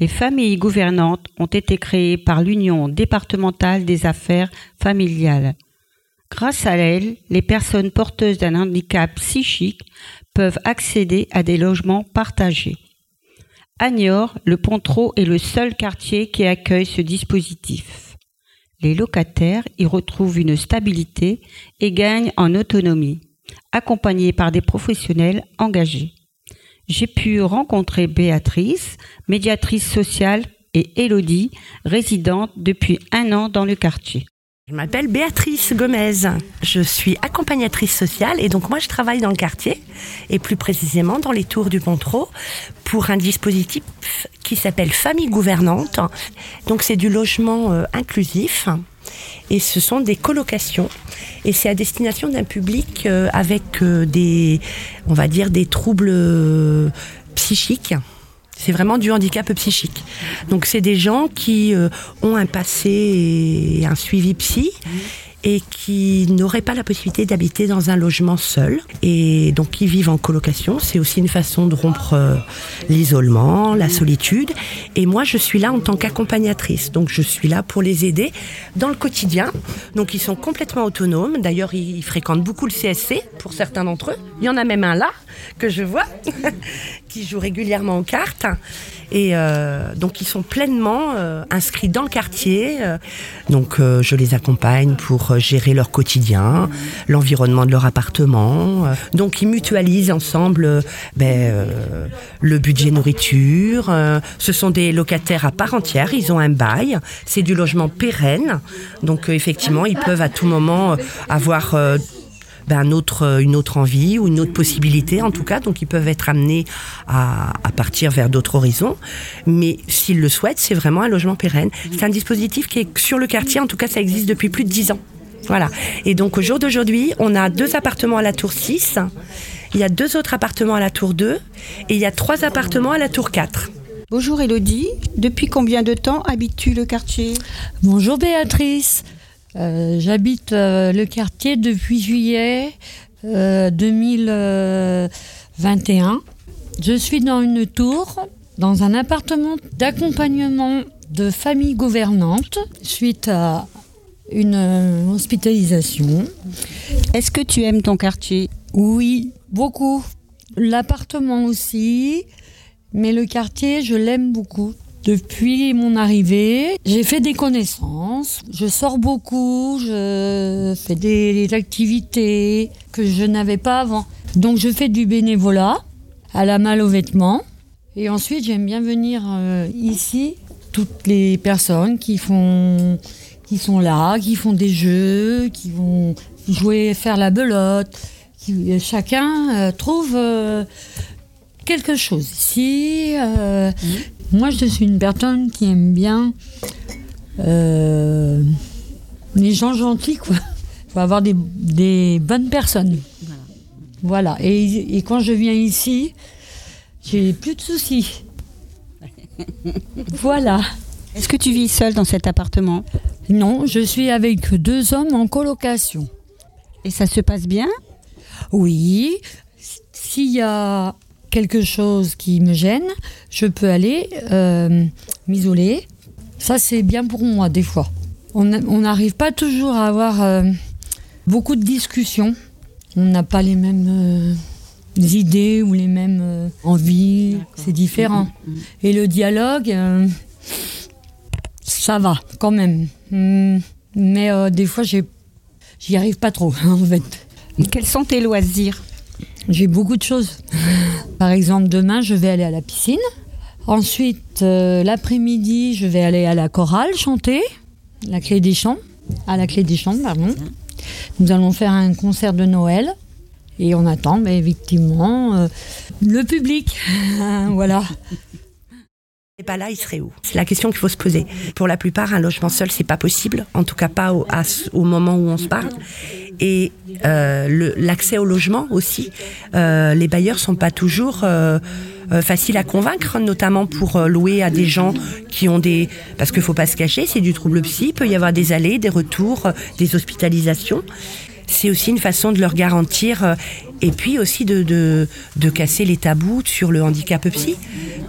Les familles gouvernantes ont été créées par l'Union départementale des affaires familiales. Grâce à elle, les personnes porteuses d'un handicap psychique peuvent accéder à des logements partagés. À Niort, le Pontreau est le seul quartier qui accueille ce dispositif. Les locataires y retrouvent une stabilité et gagnent en autonomie, accompagnés par des professionnels engagés. J'ai pu rencontrer Béatrice, médiatrice sociale, et Élodie, résidente depuis un an dans le quartier. Je m'appelle Béatrice Gomez. Je suis accompagnatrice sociale et donc moi je travaille dans le quartier et plus précisément dans les tours du Pontreau pour un dispositif qui s'appelle Famille Gouvernante. Donc c'est du logement euh, inclusif et ce sont des colocations et c'est à destination d'un public euh, avec euh, des on va dire des troubles psychiques c'est vraiment du handicap psychique. Donc c'est des gens qui euh, ont un passé et un suivi psy et qui n'auraient pas la possibilité d'habiter dans un logement seul et donc qui vivent en colocation. C'est aussi une façon de rompre euh, l'isolement, la solitude. Et moi, je suis là en tant qu'accompagnatrice. Donc je suis là pour les aider dans le quotidien. Donc ils sont complètement autonomes. D'ailleurs, ils, ils fréquentent beaucoup le CSC pour certains d'entre eux. Il y en a même un là que je vois qui joue régulièrement aux cartes. Et euh, donc ils sont pleinement euh, inscrits dans le quartier. Euh, donc je les accompagne pour gérer leur quotidien, l'environnement de leur appartement. Donc ils mutualisent ensemble ben, le budget nourriture. Ce sont des locataires à part entière. Ils ont un bail. C'est du logement pérenne. Donc effectivement ils peuvent à tout moment avoir ben, un autre, euh, une autre envie ou une autre possibilité en tout cas. Donc ils peuvent être amenés à, à partir vers d'autres horizons. Mais s'ils le souhaitent, c'est vraiment un logement pérenne. C'est un dispositif qui est sur le quartier, en tout cas ça existe depuis plus de 10 ans. Voilà. Et donc au jour d'aujourd'hui, on a deux appartements à la tour 6, il y a deux autres appartements à la tour 2 et il y a trois appartements à la tour 4. Bonjour Elodie, depuis combien de temps habites-tu le quartier? Bonjour Béatrice, Euh, j'habite euh, le quartier depuis juillet euh, 2021. Je suis dans une tour, dans un appartement d'accompagnement de famille gouvernante suite à une euh, hospitalisation. Est-ce que tu aimes ton quartier? Oui, beaucoup. L'appartement aussi, mais le quartier, je l'aime beaucoup. Depuis mon arrivée, j'ai fait des connaissances, je sors beaucoup, je fais des activités que je n'avais pas avant. Donc je fais du bénévolat à la malle aux vêtements. Et ensuite, j'aime bien venir euh, ici, toutes les personnes qui font qui sont là, qui font des jeux, qui vont jouer, faire la belote. Qui, chacun euh, trouve euh, quelque chose ici. euh, Moi, je suis une personne qui aime bien euh, les gens gentils, quoi. Il faut avoir des, des bonnes personnes. Voilà. Et, et quand je viens ici, j'ai plus de soucis. voilà. Est-ce que tu vis seule dans cet appartement? Non, je suis avec deux hommes en colocation. Et ça se passe bien? Oui. S'il y a quelque chose qui me gêne, je peux aller euh, m'isoler. Ça, c'est bien pour moi, des fois. On n'arrive pas toujours à avoir euh, beaucoup de discussions. On n'a pas les mêmes euh, idées ou les mêmes euh, envies. C'est différent. Et le dialogue, euh, ça va quand même. Mais euh, des fois, j'y arrive pas trop, en fait. Quels sont tes loisirs? J'ai beaucoup de choses. Par exemple, demain, je vais aller à la piscine. Ensuite, euh, l'après-midi, je vais aller à la chorale chanter, la clé des champs, à la clé des champs, pardon. Nous allons faire un concert de Noël et on attend, mais effectivement, euh, le public. voilà. Pas là, il serait où? C'est la question qu'il faut se poser. Pour la plupart, un logement seul, c'est pas possible. En tout cas, pas au, moment où on se parle. Et euh, l'accès au logement aussi. Euh, les bailleurs sont pas toujours euh, faciles à convaincre, notamment pour louer à des gens qui ont des. Parce qu'il faut pas se cacher, c'est du trouble psy. Il peut y avoir des allées, des retours, des hospitalisations. C'est aussi une façon de leur garantir euh, et puis aussi de, de, de casser les tabous sur le handicap psy.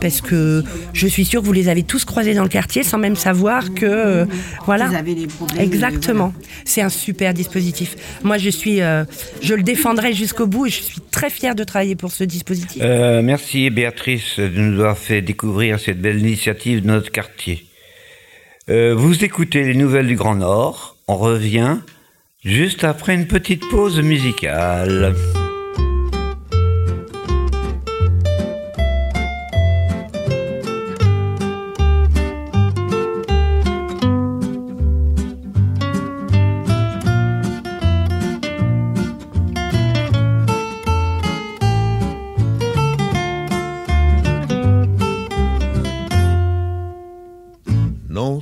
Parce que je suis sûre que vous les avez tous croisés dans le quartier sans même savoir que. euh, voilà. Qu'ils avaient des problèmes, Exactement. C'est un super dispositif. Moi, je suis. euh, je le défendrai jusqu'au bout et je suis très fière de travailler pour ce dispositif. Euh, merci Béatrice de nous avoir fait découvrir cette belle initiative de notre quartier. Euh, vous écoutez les nouvelles du Grand Nord. On revient juste après une petite pause musicale.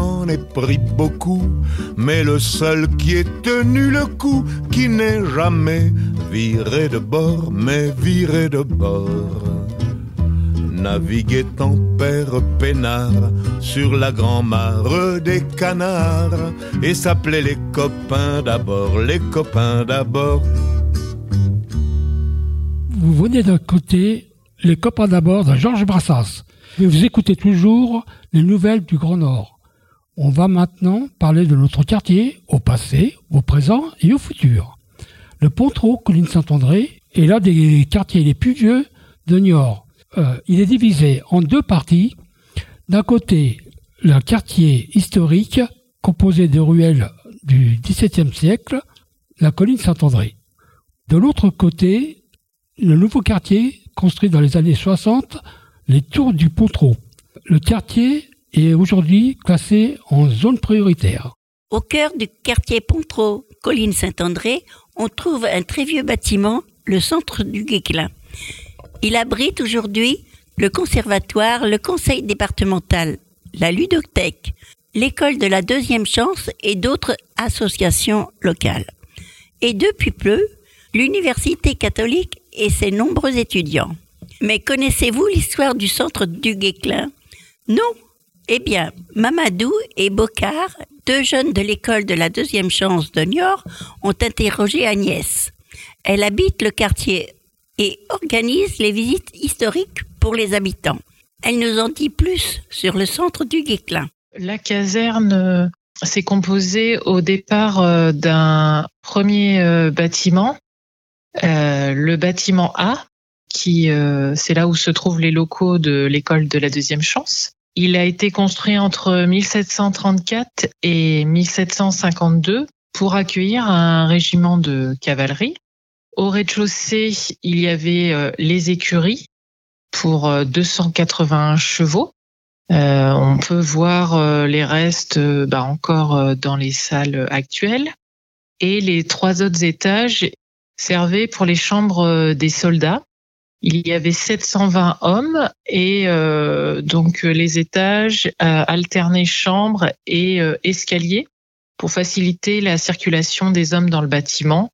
J'en ai pris beaucoup, mais le seul qui ait tenu le coup, qui n'est jamais viré de bord, mais viré de bord. Naviguait en père peinard sur la grand-mare des canards et s'appelait les copains d'abord, les copains d'abord. Vous venez d'écouter Les copains d'abord de Georges Brassas. Et vous écoutez toujours les nouvelles du Grand Nord. On va maintenant parler de notre quartier au passé, au présent et au futur. Le Pontreau, colline Saint-André, est l'un des quartiers les plus vieux de Niort. Euh, il est divisé en deux parties. D'un côté, le quartier historique, composé de ruelles du XVIIe siècle, la colline Saint-André. De l'autre côté, le nouveau quartier, construit dans les années 60, les Tours du Pontreau. Le quartier est aujourd'hui classé en zone prioritaire. Au cœur du quartier Pontreau, colline Saint-André, on trouve un très vieux bâtiment, le centre du Guéclin. Il abrite aujourd'hui le conservatoire, le conseil départemental, la ludothèque, l'école de la deuxième chance et d'autres associations locales. Et depuis peu, l'université catholique et ses nombreux étudiants. Mais connaissez-vous l'histoire du centre du Guéclin? Non Eh bien, Mamadou et Bocard, deux jeunes de l'école de la deuxième chance de Niort, ont interrogé Agnès. Elle habite le quartier et organise les visites historiques pour les habitants. Elle nous en dit plus sur le centre du Guéclin. La caserne c'est composé au départ euh, d'un premier euh, bâtiment, euh, le bâtiment A, qui euh, c'est là où se trouvent les locaux de l'école de la deuxième chance. Il a été construit entre 1734 et 1752 pour accueillir un régiment de cavalerie. Au rez-de-chaussée, il y avait euh, les écuries pour euh, 281 chevaux. Euh, on peut voir euh, les restes euh, bah, encore euh, dans les salles actuelles. Et les trois autres étages servaient pour les chambres euh, des soldats. Il y avait 720 hommes et euh, donc euh, les étages euh, alternaient chambres et euh, escaliers pour faciliter la circulation des hommes dans le bâtiment.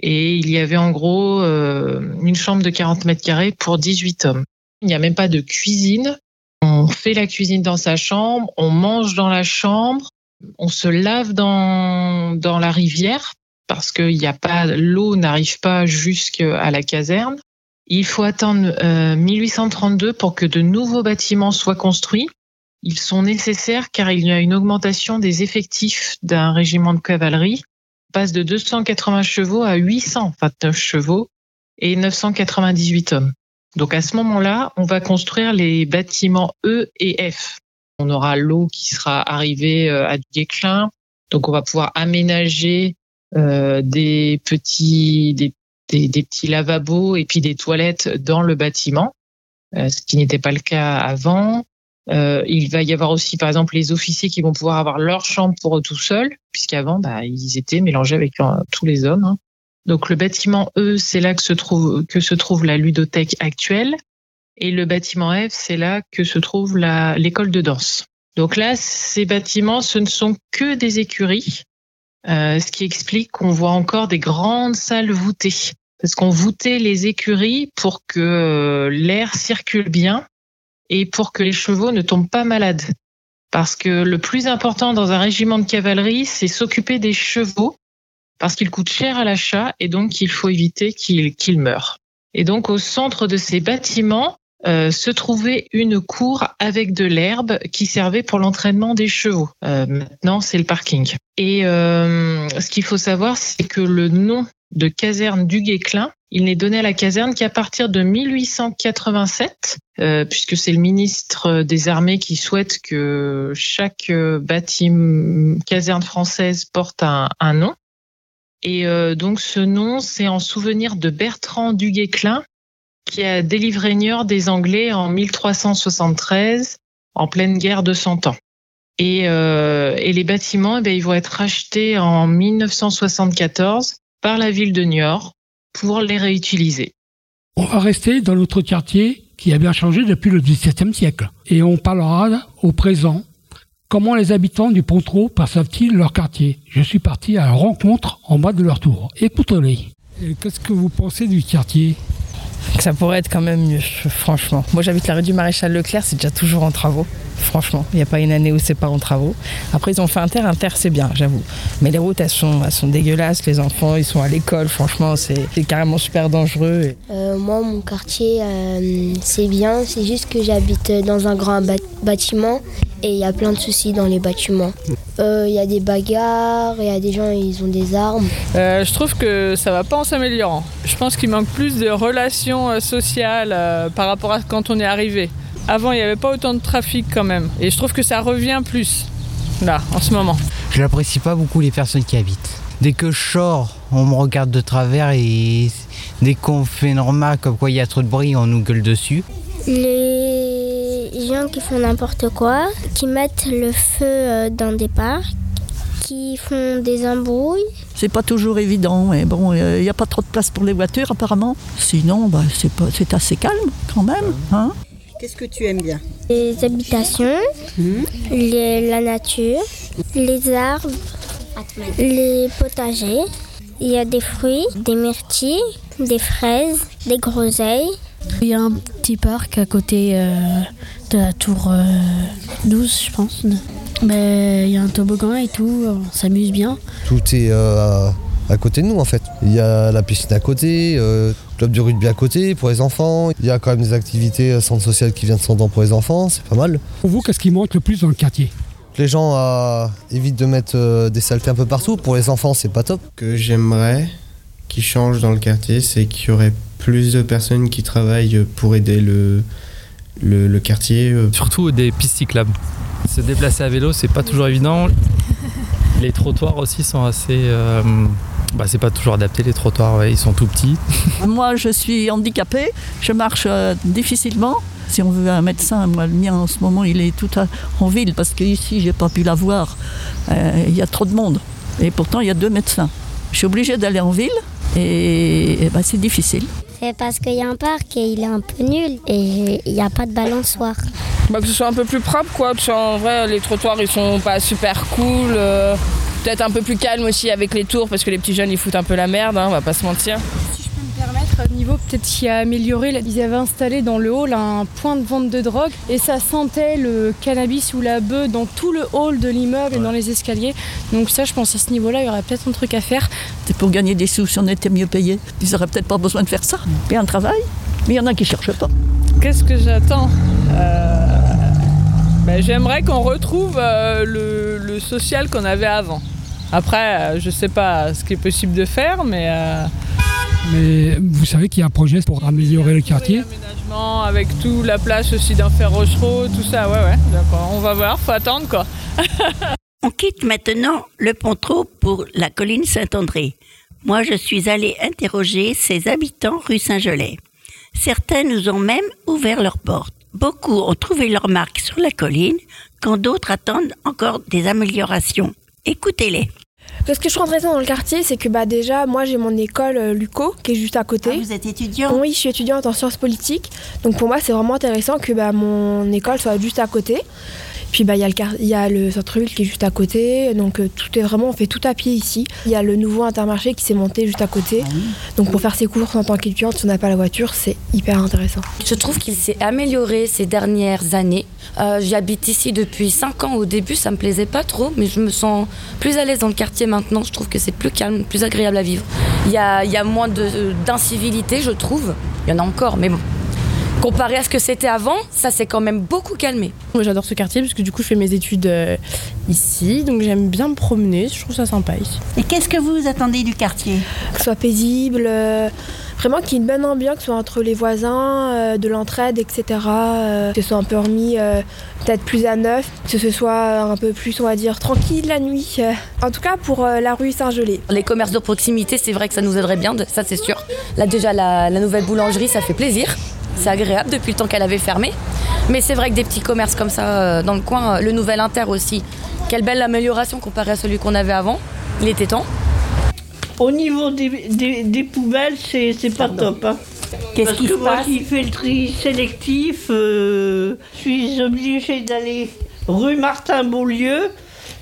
Et il y avait en gros euh, une chambre de 40 mètres carrés pour 18 hommes. Il n'y a même pas de cuisine. On fait la cuisine dans sa chambre, on mange dans la chambre, on se lave dans, dans la rivière parce qu'il n'y a pas, l'eau n'arrive pas jusqu'à la caserne. Il faut attendre euh, 1832 pour que de nouveaux bâtiments soient construits. Ils sont nécessaires car il y a une augmentation des effectifs d'un régiment de cavalerie. On passe de 280 chevaux à 829 chevaux et 998 hommes. Donc à ce moment-là, on va construire les bâtiments E et F. On aura l'eau qui sera arrivée euh, à du donc on va pouvoir aménager euh, des petits des, des, des petits lavabos et puis des toilettes dans le bâtiment, euh, ce qui n'était pas le cas avant. Euh, il va y avoir aussi, par exemple, les officiers qui vont pouvoir avoir leur chambre pour eux tout seuls, puisqu'avant, bah, ils étaient mélangés avec euh, tous les hommes. hein. Donc le bâtiment E, c'est là que se trouve que se trouve la ludothèque actuelle, et le bâtiment F, c'est là que se trouve l'école de danse. Donc là, ces bâtiments, ce ne sont que des écuries, euh, ce qui explique qu'on voit encore des grandes salles voûtées, parce qu'on voûtait les écuries pour que euh, l'air circule bien et pour que les chevaux ne tombent pas malades. Parce que le plus important dans un régiment de cavalerie, c'est s'occuper des chevaux, parce qu'ils coûtent cher à l'achat et donc il faut éviter qu'ils qu'ils meurent. Et donc au centre de ces bâtiments euh, se trouvait une cour avec de l'herbe qui servait pour l'entraînement des chevaux. Euh, maintenant, c'est le parking. Et euh, ce qu'il faut savoir, c'est que le nom de caserne du Guesclin, il n'est donné à la caserne qu'à partir de 1887, euh, puisque c'est le ministre des Armées qui souhaite que chaque euh, bâtiment caserne française porte un, nom. Et euh, donc ce nom, c'est en souvenir de Bertrand du Guesclin, qui a délivré Niort des Anglais en 1373, en pleine guerre de Cent Ans. Et, et les bâtiments, eh ben, ils vont être rachetés en 1974 par la ville de Niort pour les réutiliser. On va rester dans notre quartier qui a bien changé depuis le XVIIe siècle. Et on parlera au présent. Comment les habitants du Pontrot perçoivent-ils leur quartier Je suis parti à la rencontre en bas de leur tour. Écoutez-les. Qu'est-ce que vous pensez du quartier? Ça pourrait être quand même mieux, franchement. Moi j'habite la rue du Maréchal Leclerc, c'est déjà toujours en travaux. Franchement, il n'y a pas une année où c'est pas en travaux. Après ils ont fait inter, inter c'est bien, j'avoue. Mais les routes elles sont, elles sont dégueulasses, les enfants ils sont à l'école, franchement c'est carrément super dangereux. Et- Euh, moi, mon quartier, euh, c'est bien. C'est juste que j'habite dans un grand bâtiment et il y a plein de soucis dans les bâtiments. Euh, Il y a des bagarres, il y a des gens, ils ont des armes. Euh, je trouve que ça va pas en s'améliorant. Je pense qu'il manque plus de relations sociales euh, par rapport à quand on est arrivé. Avant, il n'y avait pas autant de trafic quand même. Et je trouve que ça revient plus, là, en ce moment. Je n'apprécie pas beaucoup les personnes qui habitent. Dès que je sors, on me regarde de travers et dès qu'on fait une remarque comme quoi il y a trop de bruit, on nous gueule dessus. Les gens qui font n'importe quoi, qui mettent le feu euh, dans des parcs, qui font des embrouilles. C'est pas toujours évident, mais bon, il n'y a pas trop de place pour les voitures apparemment. Sinon, bah, c'est pas- c'est assez calme quand même. Hein Qu'est-ce que tu aimes bien Les habitations, les- la nature, les arbres, les potagers. Il y a des fruits, des myrtilles, des fraises, des groseilles. Il y a un petit parc à côté euh, de la tour euh, 12, je pense. Mais il y a un toboggan et tout, on s'amuse bien. Tout est euh, à côté de nous en fait. Il y a la piscine à côté, euh, club du rugby à côté pour les enfants. Il y a quand même des activités euh, centre social qui vient de Sandan pour les enfants, c'est pas mal. Pour vous, qu'est-ce qui manque le plus dans le quartier? Les gens à... évitent de mettre euh, des saletés un peu partout. Pour les enfants, c'est pas top. que j'aimerais qui change dans le quartier, c'est qu'il y aurait plus de personnes qui travaillent pour aider le, le, le quartier. euh. Surtout des pistes cyclables. Se déplacer à vélo, c'est pas toujours évident. Les trottoirs aussi sont assez. euh, bah, c'est pas toujours adapté, les trottoirs, ouais, ils sont tout petits. Moi, je suis handicapée, je marche euh, difficilement. Si on veut un médecin, moi, le mien en ce moment, il est tout à- en ville parce qu'ici, j'ai pas pu l'avoir. Euh, Il y a trop de monde. Et pourtant, il y a deux médecins. Je suis obligée d'aller en ville et, et ben, c'est difficile. C'est parce qu'il y a un parc et il est un peu nul et il n'y a pas de balançoire. Bah, que ce soit un peu plus propre, quoi. Parce qu'en vrai, les trottoirs, ils sont pas super cool. euh, Peut-être un peu plus calme aussi avec les tours, parce que les petits jeunes, ils foutent un peu la merde, hein, on va pas se mentir. permettre, niveau peut-être qui a amélioré, là, ils avaient installé dans le hall un point de vente de drogue et ça sentait le cannabis ou la bœuf dans tout le hall de l'immeuble et dans les escaliers. Donc ça, je pense à ce niveau-là, il y aurait peut-être un truc à faire. C'est pour gagner des sous si on était mieux payé. Ils n'auraient peut-être pas besoin de faire ça. Il y a un travail, mais il y en a qui cherchent pas. Qu'est-ce que j'attends? Euh, bah, J'aimerais qu'on retrouve euh, le, le social qu'on avait avant. Après, euh, je sais pas ce qui est possible de faire, mais euh, Mais vous savez qu'il y a un projet pour améliorer le quartier? Aménagement avec tout, la place aussi d'un fer Rochereau, tout ça, ouais, ouais, d'accord. On va voir, faut attendre quoi. On quitte maintenant le Pontrot pour la colline Saint-André. Moi, je suis allée interroger ses habitants rue Saint-Gelais. Certains nous ont même ouvert leurs portes. Beaucoup ont trouvé leur marque sur la colline, quand d'autres attendent encore des améliorations. Écoutez-les. Ce que je trouve intéressant dans le quartier, c'est que bah, déjà, moi j'ai mon école euh, Luco qui est juste à côté. vous êtes étudiant? Oui, je suis étudiante en sciences politiques. Donc pour moi, c'est vraiment intéressant que bah, mon école soit juste à côté. Puis bah, il y a le, y a le centre-ville qui est juste à côté. Donc euh, tout est vraiment, on fait tout à pied ici. Il y a le nouveau intermarché qui s'est monté juste à côté. Donc pour faire ses courses en tant qu'étudiante, si on n'a pas la voiture, c'est hyper intéressant. Je trouve qu'il s'est amélioré ces dernières années. Euh, J'habite ici depuis 5 ans. Au début, ça me plaisait pas trop, mais je me sens plus à l'aise dans le quartier maintenant. Je trouve que c'est plus calme, plus agréable à vivre. Il y a, il y a moins de- d'incivilité, je trouve. Il y en a encore, mais bon. Comparé à ce que c'était avant, ça s'est quand même beaucoup calmé. Moi, j'adore ce quartier parce que du coup, je fais mes études euh, ici, donc j'aime bien me promener. Je trouve ça sympa ici. Et qu'est-ce que vous attendez du quartier? Que ce soit paisible, euh, vraiment qu'il y ait une bonne ambiance, que ce soit entre les voisins, euh, de l'entraide, etc. euh, que ce soit un peu remis euh, peut-être plus à neuf, que ce soit un peu plus, on va dire, tranquille la nuit. En tout cas, pour la rue Saint-Gelais. Les commerces de proximité, c'est vrai que ça nous aiderait bien, ça c'est sûr. Là déjà, la, nouvelle boulangerie, ça fait plaisir. C'est agréable depuis le temps qu'elle avait fermé. Mais c'est vrai que des petits commerces comme ça dans le coin, le nouvel Inter aussi, quelle belle amélioration comparé à celui qu'on avait avant. Il était temps. Au niveau des, des- des poubelles, c'est c'est pas top. hein. Qu'est-ce qui que se moi passe qui fais le tri sélectif, euh, je suis obligée d'aller rue Martin-Beaulieu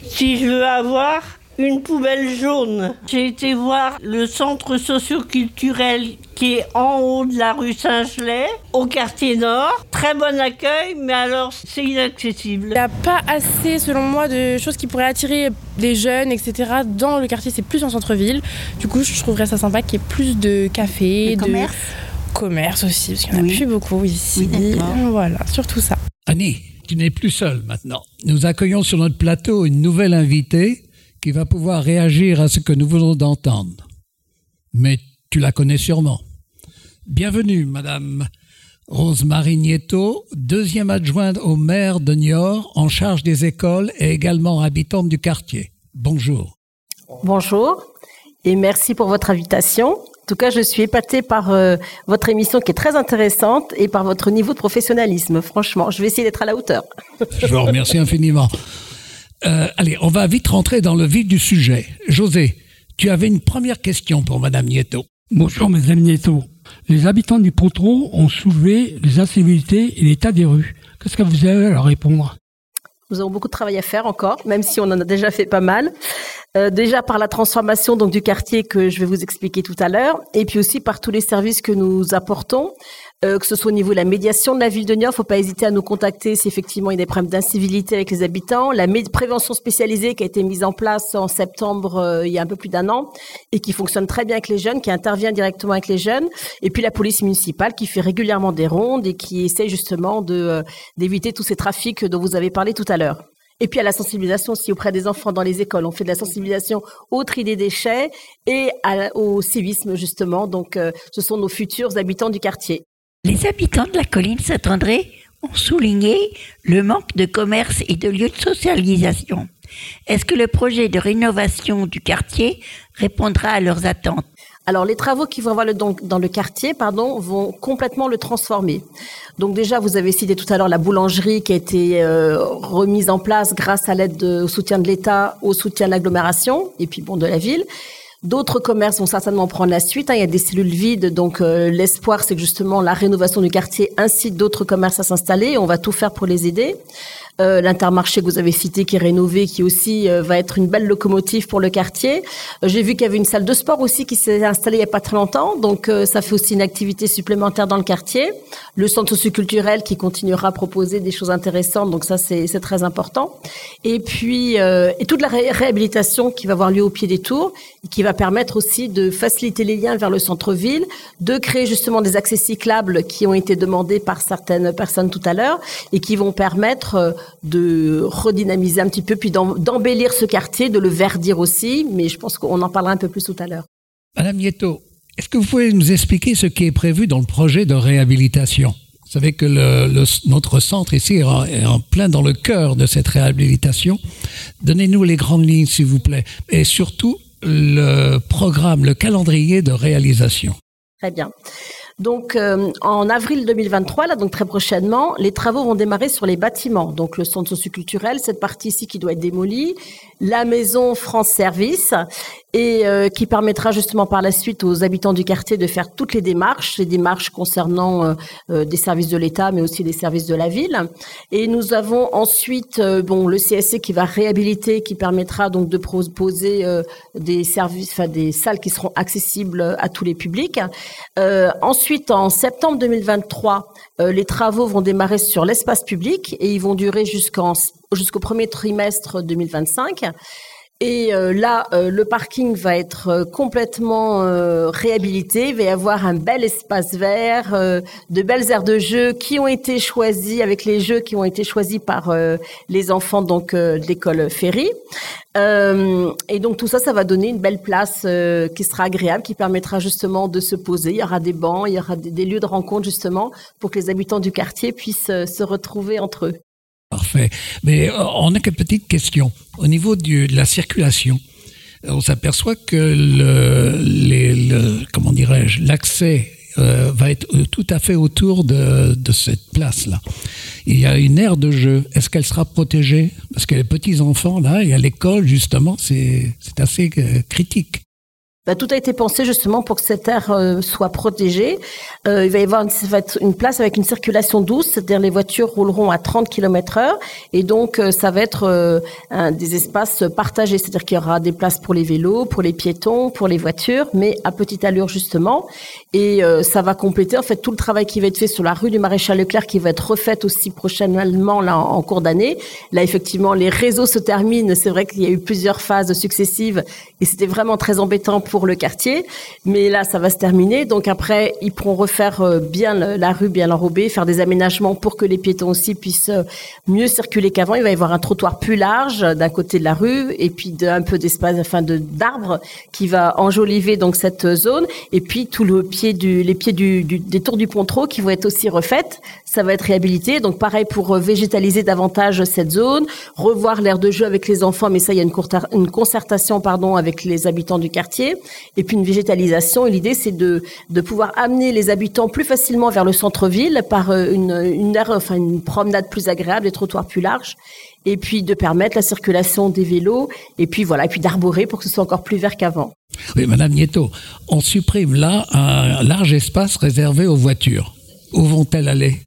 si je veux avoir une poubelle jaune. J'ai été voir le centre socioculturel qui est en haut de la rue Saint-Gelais, au quartier nord. Très bon accueil, mais alors c'est inaccessible. Il n'y a pas assez, selon moi, de choses qui pourraient attirer les jeunes, etc. Dans le quartier, c'est plus en centre-ville. Du coup, je trouverais ça sympa qu'il y ait plus de cafés, De commerce commerce aussi, parce qu'il n'y en a Oui. plus beaucoup ici. Oui, voilà, surtout ça. Annie, tu n'es plus seule maintenant. Nous accueillons sur notre plateau une nouvelle invitée qui va pouvoir réagir à ce que nous venons d'entendre. Mais tu la connais sûrement. Bienvenue, Madame Rose-Marie Nieto, deuxième adjointe au maire de Niort en charge des écoles et également habitante du quartier. Bonjour. Bonjour et merci pour votre invitation. En tout cas, je suis épatée par euh, votre émission qui est très intéressante et par votre niveau de professionnalisme. Franchement, je vais essayer d'être à la hauteur. Je vous remercie infiniment. Euh, allez, on va vite rentrer dans le vif du sujet. José, tu avais une première question pour Madame Nieto. Bonjour, Madame Nieto. Les habitants du Potro ont soulevé les incivilités et l'état des rues. Qu'est-ce que vous avez à leur répondre? Nous avons beaucoup de travail à faire encore, même si on en a déjà fait pas mal. Euh, déjà par la transformation donc du quartier que je vais vous expliquer tout à l'heure, et puis aussi par tous les services que nous apportons, euh, que ce soit au niveau de la médiation de la ville de Niort, faut pas hésiter à nous contacter si effectivement il y a des problèmes d'incivilité avec les habitants, la prévention spécialisée qui a été mise en place en septembre euh, il y a un peu plus d'un an et qui fonctionne très bien avec les jeunes, qui intervient directement avec les jeunes, et puis la police municipale qui fait régulièrement des rondes et qui essaie justement de euh, d'éviter tous ces trafics dont vous avez parlé tout à l'heure. Et puis à la sensibilisation aussi auprès des enfants dans les écoles. On fait de la sensibilisation au tri des déchets et au civisme justement. Donc euh, ce sont nos futurs habitants du quartier. Les habitants de la colline Saint-André ont souligné le manque de commerce et de lieux de socialisation. Est-ce que le projet de rénovation du quartier répondra à leurs attentes? Alors les travaux qui vont avoir le, dans le quartier pardon, vont complètement le transformer. Donc déjà, vous avez cité tout à l'heure la boulangerie qui a été euh, remise en place grâce à l'aide au soutien de l'État, au soutien de l'agglomération et puis bon de la ville. D'autres commerces vont certainement prendre la suite. Hein. Il y a des cellules vides, donc euh, l'espoir, c'est que justement la rénovation du quartier incite d'autres commerces à s'installer. On va tout faire pour les aider. Euh, l'intermarché que vous avez cité qui est rénové, qui aussi euh, va être une belle locomotive pour le quartier. Euh, j'ai vu qu'il y avait une salle de sport aussi qui s'est installée il n'y a pas très longtemps, donc ça fait aussi une activité supplémentaire dans le quartier. Le centre socioculturel qui continuera à proposer des choses intéressantes, donc ça c'est très important. Et puis et toute la réhabilitation qui va avoir lieu au pied des tours, qui va permettre aussi de faciliter les liens vers le centre-ville, de créer justement des accès cyclables qui ont été demandés par certaines personnes tout à l'heure et qui vont permettre de redynamiser un petit peu, puis d'embellir ce quartier, de le verdir aussi, mais je pense qu'on en parlera un peu plus tout à l'heure. Madame Nieto, est-ce que vous pouvez nous expliquer ce qui est prévu dans le projet de réhabilitation? Vous savez que notre centre ici est en, plein dans le cœur de cette réhabilitation. Donnez-nous les grandes lignes, s'il vous plaît, et surtout le programme, le calendrier de réalisation. Très bien. Donc euh, en avril 2023, là donc très prochainement, les travaux vont démarrer sur les bâtiments. Donc le centre socioculturel, cette partie ici qui doit être démolie, la maison France Service et euh, qui permettra justement par la suite aux habitants du quartier de faire toutes les démarches, les démarches concernant euh, euh, des services de l'État, mais aussi des services de la ville. Et nous avons ensuite bon le CSC qui va réhabiliter, qui permettra donc de proposer des services, enfin des salles qui seront accessibles à tous les publics. ensuite, en septembre 2023, les travaux vont démarrer sur l'espace public et ils vont durer jusqu'en jusqu'au premier trimestre 2025. Et euh, là, euh, le parking va être euh, complètement réhabilité. Il va y avoir un bel espace vert, de belles aires de jeux qui ont été choisies avec les jeux qui ont été choisis par les enfants donc de l'école Ferry. et donc tout ça, ça va donner une belle place qui sera agréable, qui permettra justement de se poser. Il y aura des bancs, il y aura des, des lieux de rencontre justement pour que les habitants du quartier puissent se retrouver entre eux. Parfait. Mais euh, on a quelques petites questions. Au niveau de la circulation, on s'aperçoit que le, comment dirais-je, l'accès euh, va être euh, tout à fait autour de, de cette place-là. Il y a une aire de jeu. Est-ce qu'elle sera protégée? Parce que les petits enfants, là, et à l'école, justement, c'est assez critique. Bah, tout a été pensé justement pour que cette aire euh, soit protégée. Euh, il va y avoir une, place avec une circulation douce, c'est-à-dire les voitures rouleront à 30 km heure et donc euh, ça va être des espaces partagés, c'est-à-dire qu'il y aura des places pour les vélos, pour les piétons, pour les voitures, mais à petite allure justement. Et ça va compléter en fait tout le travail qui va être fait sur la rue du Maréchal Leclerc qui va être refaite aussi prochainement là en cours d'année. Là effectivement les réseaux se terminent. C'est vrai qu'il y a eu plusieurs phases successives et c'était vraiment très embêtant pour le quartier. Mais là, ça va se terminer. Donc après, ils pourront refaire euh, bien la rue, bien l'enrober, faire des aménagements pour que les piétons aussi puissent euh, mieux circuler qu'avant. Il va y avoir un trottoir plus large d'un côté de la rue et puis un peu d'espace, enfin de d'arbres qui va enjoliver donc cette zone. Et puis tout le pied du, les pieds du, des tours du Pontreau qui vont être aussi refaites. Ça va être réhabilité. Donc pareil pour euh, végétaliser davantage cette zone, revoir l'air de jeu avec les enfants. Mais ça, il y a une, une concertation pardon avec les habitants du quartier et puis une végétalisation. Et l'idée, c'est de, de pouvoir amener les habitants plus facilement vers le centre-ville par euh, une, une, une promenade plus agréable, des trottoirs plus larges, et puis de permettre la circulation des vélos, et puis voilà, et puis d'arborer pour que ce soit encore plus vert qu'avant. Oui, Madame Nieto, on supprime là un large espace réservé aux voitures. Où vont-elles aller?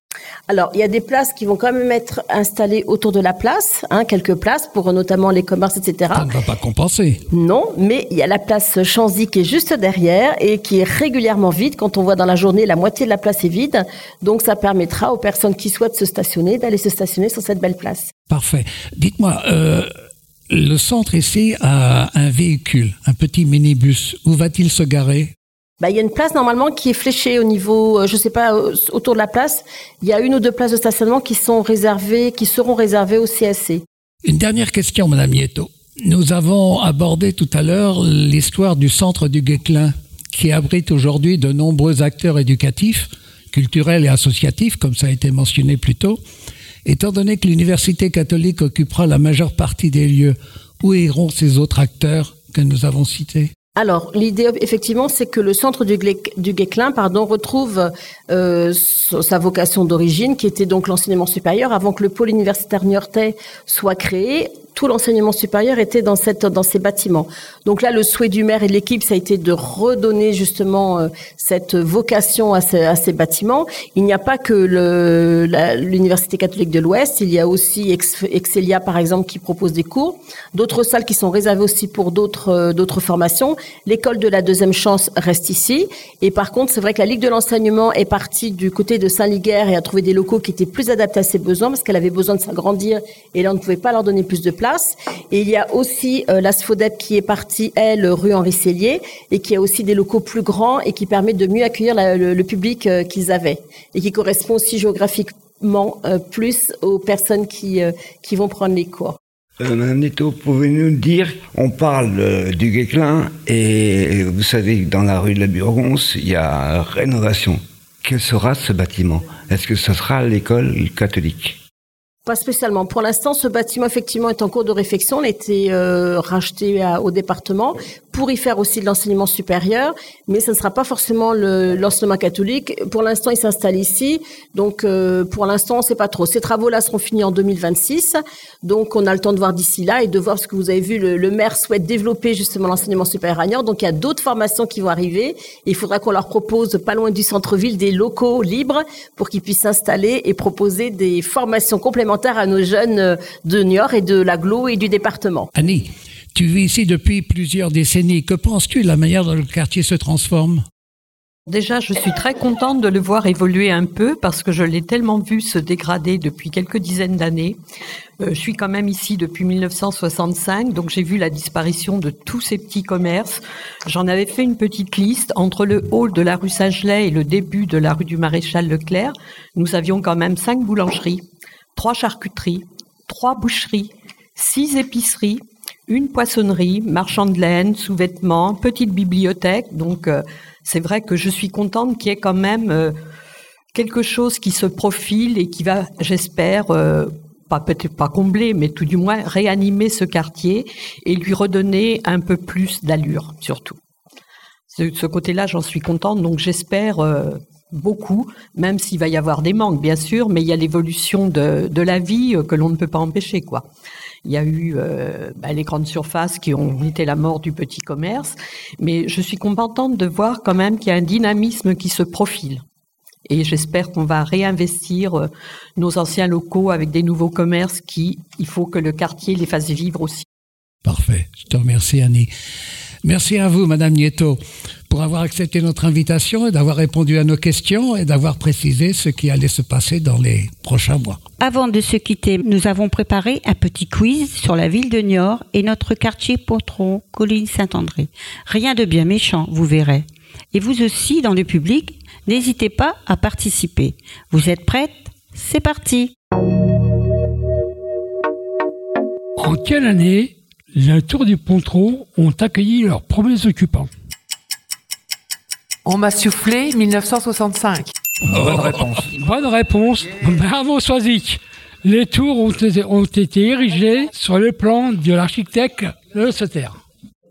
Alors, il y a des places qui vont quand même être installées autour de la place, hein, quelques places pour notamment les commerces, etc. Ça ne va pas compenser. Non, mais il y a la place Chanzy qui est juste derrière et qui est régulièrement vide. Quand on voit dans la journée, la moitié de la place est vide. Donc, ça permettra aux personnes qui souhaitent se stationner d'aller se stationner sur cette belle place. Parfait. Dites-moi, euh, le centre ici a un véhicule, un petit minibus. Où va-t-il se garer? Bah, il y a une place normalement qui est fléchée au niveau, euh, je sais pas, euh, autour de la place. Il y a une ou deux places de stationnement qui sont réservées, qui seront réservées au CSC. Une dernière question, Madame Nieto. Nous avons abordé tout à l'heure l'histoire du centre du Guéclin, qui abrite aujourd'hui de nombreux acteurs éducatifs, culturels et associatifs, comme ça a été mentionné plus tôt. Étant donné que l'université catholique occupera la majeure partie des lieux, où iront ces autres acteurs que nous avons cités? Alors, l'idée, effectivement, c'est que le centre du, du Guéclin pardon, retrouve euh, sa vocation d'origine, qui était donc l'enseignement supérieur, avant que le pôle universitaire niortais soit créé tout l'enseignement supérieur était dans, ces bâtiments. Donc là, le souhait du maire et de l'équipe, ça a été de redonner justement euh, cette vocation à, ces, bâtiments. Il n'y a pas que l'Université catholique de l'Ouest, il y a aussi Excelia, par exemple, qui propose des cours, d'autres salles qui sont réservées aussi pour d'autres euh, d'autres formations. L'école de la deuxième chance reste ici. Et par contre, c'est vrai que la Ligue de l'enseignement est partie du côté de Saint-Liguerre et a trouvé des locaux qui étaient plus adaptés à ses besoins parce qu'elle avait besoin de s'agrandir et là, on ne pouvait pas leur donner plus de place. Et il y a aussi euh, la SFODEP qui est partie, elle, rue Henri Cellier, et qui a aussi des locaux plus grands et qui permet de mieux accueillir le, public euh, qu'ils avaient. Et qui correspond aussi géographiquement euh, plus aux personnes qui, qui vont prendre les cours. Madame Neto, pouvez-vous nous dire, on parle du Guéclin et vous savez que dans la rue de la Burgonce, il y a rénovation. Quel sera ce bâtiment? Est-ce que ce sera l'école catholique? Pas spécialement. Pour l'instant, ce bâtiment effectivement est en cours de réfection. Il a été euh, racheté au département pour y faire aussi de l'enseignement supérieur, mais ce ne sera pas forcément l'enseignement catholique. Pour l'instant, il s'installe ici, donc euh, pour l'instant, on ne sait pas trop. Ces travaux-là seront finis en 2026, donc on a le temps de voir d'ici là et de voir ce que vous avez vu. Le, maire souhaite développer justement l'enseignement supérieur à Niort, donc il y a d'autres formations qui vont arriver. Il faudra qu'on leur propose, pas loin du centre-ville, des locaux libres pour qu'ils puissent s'installer et proposer des formations complémentaires à nos jeunes euh, de Niort et de l'aglo et du département. Annie tu vis ici depuis plusieurs décennies. Que penses-tu de la manière dont le quartier se transforme? Déjà, je suis très contente de le voir évoluer un peu parce que je l'ai tellement vu se dégrader depuis quelques dizaines d'années. Euh, je suis quand même ici depuis 1965, donc j'ai vu la disparition de tous ces petits commerces. J'en avais fait une petite liste entre le hall de la rue Saint-Gelais et le début de la rue du Maréchal Leclerc. Nous avions quand même cinq boulangeries, trois charcuteries, trois boucheries, six épiceries, une poissonnerie, marchand de laine, sous-vêtements, petite bibliothèque. Donc euh, c'est vrai que je suis contente qu'il y ait quand même euh, quelque chose qui se profile et qui va, j'espère, euh, pas peut-être pas combler, mais tout du moins réanimer ce quartier et lui redonner un peu plus d'allure, surtout. De ce côté-là, j'en suis contente, donc j'espère beaucoup, même s'il va y avoir des manques, bien sûr, mais il y a l'évolution de, de la vie que l'on ne peut pas empêcher, quoi. Il y a eu euh, bah, les grandes surfaces qui ont été la mort du petit commerce, mais je suis contente de voir quand même qu'il y a un dynamisme qui se profile. Et j'espère qu'on va réinvestir euh, nos anciens locaux avec des nouveaux commerces qui, il faut que le quartier les fasse vivre aussi. Parfait. Je te remercie, Annie. Merci à vous, Madame Nieto, pour avoir accepté notre invitation et d'avoir répondu à nos questions et d'avoir précisé ce qui allait se passer dans les prochains mois. Avant de se quitter, nous avons préparé un petit quiz sur la ville de Niort et notre quartier Potron, colline Saint-André. Rien de bien méchant, vous verrez. Et vous aussi, dans le public, n'hésitez pas à participer. Vous êtes prêtes? C'est parti En quelle année les Tours du Pontreau ont accueilli leurs premiers occupants? On m'a soufflé 1965. Bonne réponse. Bonne réponse. Bravo Soisic. Les tours ont été, ont été érigées sur le plan de l'architecte Le Setter.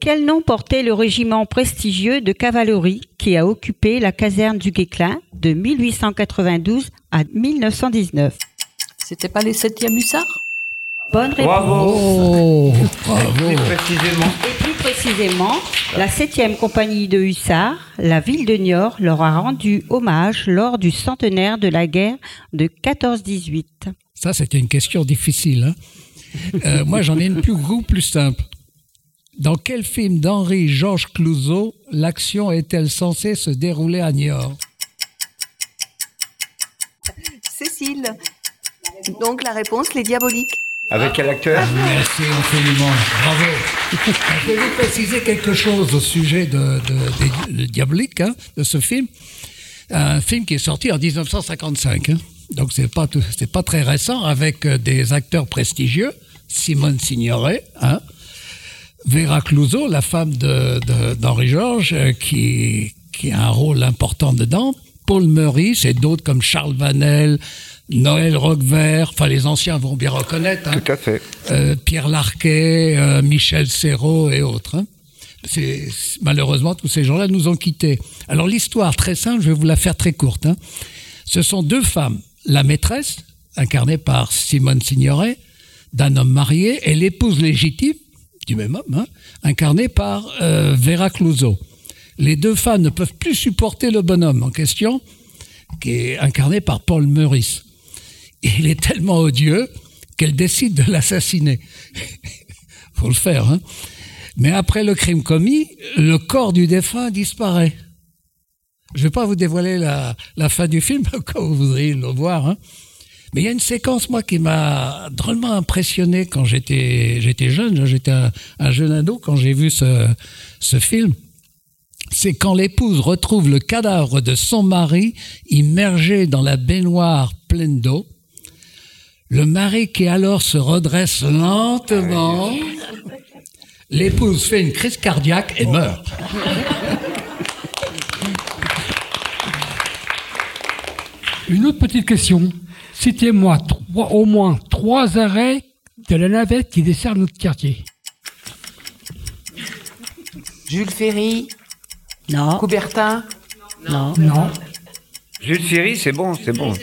Quel nom portait le régiment prestigieux de cavalerie qui a occupé la caserne du Guéclin de 1892 à 1919 C'était pas les 7e hussards? Bonne réponse. Bravo. Et, plus précisément. la 7e compagnie de hussards, la ville de Niort, leur a rendu hommage lors du centenaire de la guerre de 14-18. Ça, c'était une question difficile. Hein. Euh, moi, j'en ai une plus gros, plus simple. Dans quel film d'Henri Georges Clouzot l'action est-elle censée se dérouler à Niort? Cécile. Donc la réponse, les diaboliques. Avec quel acteur Merci infiniment, bravo. Je vous préciser quelque chose au sujet de, de, Diabolique, hein, de ce film. Un film qui est sorti en 1955. Hein. Donc c'est pas pas très récent avec euh, des acteurs prestigieux. Simone Signoret, hein, Vera Clouseau, la femme de, de- d'Henri Georges, euh, qui, qui a un rôle important dedans, Paul Meurice et d'autres comme Charles Vanel, Noël Roquevert, enfin les anciens vont bien reconnaître. hein. Tout à fait. Euh, Pierre Larquet, euh, Michel Serrault et autres. hein. C'est- malheureusement, tous ces gens-là nous ont quittés. Alors l'histoire, très simple, je vais vous la faire très courte. hein. Ce sont deux femmes, la maîtresse, incarnée par Simone Signoret, d'un homme marié, et l'épouse légitime du même homme, incarnée par euh, Vera Clouseau. Les deux femmes ne peuvent plus supporter le bonhomme en question, qui est incarné par Paul Meurice. Il est tellement odieux qu'elle décide de l'assassiner. Faut le faire, hein. Mais après le crime commis, le corps du défunt disparaît. Je vais pas vous dévoiler la, fin du film, quand vous voudriez le voir, hein. Mais il y a une séquence, moi, qui m'a drôlement impressionné quand j'étais, jeune. J'étais un, un jeune ado quand j'ai vu ce film. C'est quand l'épouse retrouve le cadavre de son mari immergé dans la baignoire pleine d'eau. Le mari qui alors se redresse lentement. L'épouse fait une crise cardiaque et meurt. Une autre petite question. Citez-moi au moins trois arrêts de la navette qui dessert notre quartier. Jules Ferry Non. Coubertin Non. Non. Jules Ferry, c'est bon, c'est bon.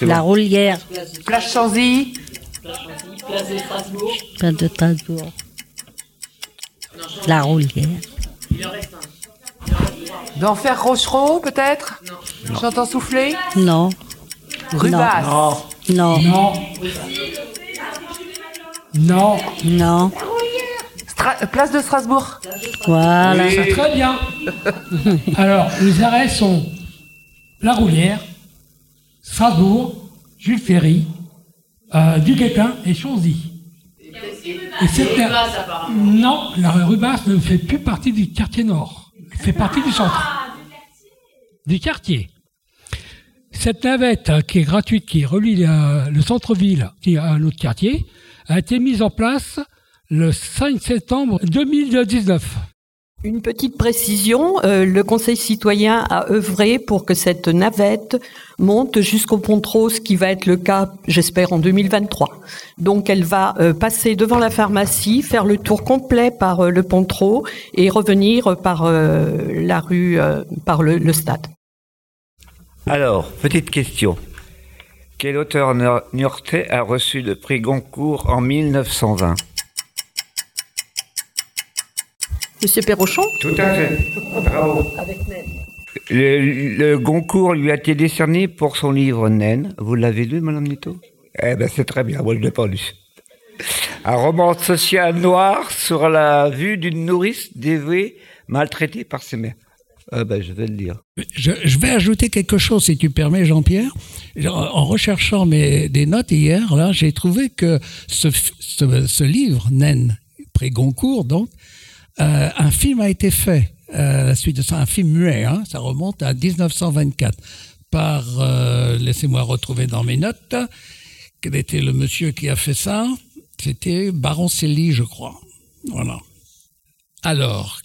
La bon. roulière. Plage Chanzy Pas de Strasbourg. La roulière. D'Enfer Rochereau, peut-être? J'entends souffler? Non. Rubas Non. Non. Non. Non. Stra- Place de Strasbourg Voilà. C'est très bien. Alors, les arrêts sont La Roulière, Strasbourg, Jules Ferry, euh, Duguesclin et Chonzy. Et cette- Non, la Rubas ne fait plus partie du quartier nord. Elle fait partie du centre. Du quartier. Cette navette euh, qui est gratuite, qui relie euh, le centre-ville qui- à notre quartier, a été mise en place le 5 septembre 2019. Une petite précision, euh, le Conseil citoyen a œuvré pour que cette navette monte jusqu'au Pont qui va être le cas, j'espère, en 2023. Donc elle va euh, passer devant la pharmacie, faire le tour complet par euh, le Pont et revenir par euh, la rue, euh, par le, le stade. Alors, petite question. Quel auteur nor- niortais a reçu le prix Goncourt en 1920 Monsieur Perrochon? Tout à fait. Bravo. Le, le Goncourt lui a été décerné pour son livre Naine? Vous l'avez lu, Madame Nito Eh ben, c'est très bien. Moi, je ne l'ai pas lu. Un roman social noir sur la vue d'une nourrice dévouée maltraitée par ses mères. Ah ben, je vais le lire. Je, je vais ajouter quelque chose, si tu permets, Jean-Pierre. En recherchant mes, des notes hier, là, j'ai trouvé que ce, ce, ce livre, Naine, prix Goncourt, donc, euh, un film a été fait euh, à la suite de ça, un film muet, hein, ça remonte à 1924, par, euh, laissez-moi retrouver dans mes notes, quel était le monsieur qui a fait ça? C'était Baron Célie, je crois. Voilà. Alors,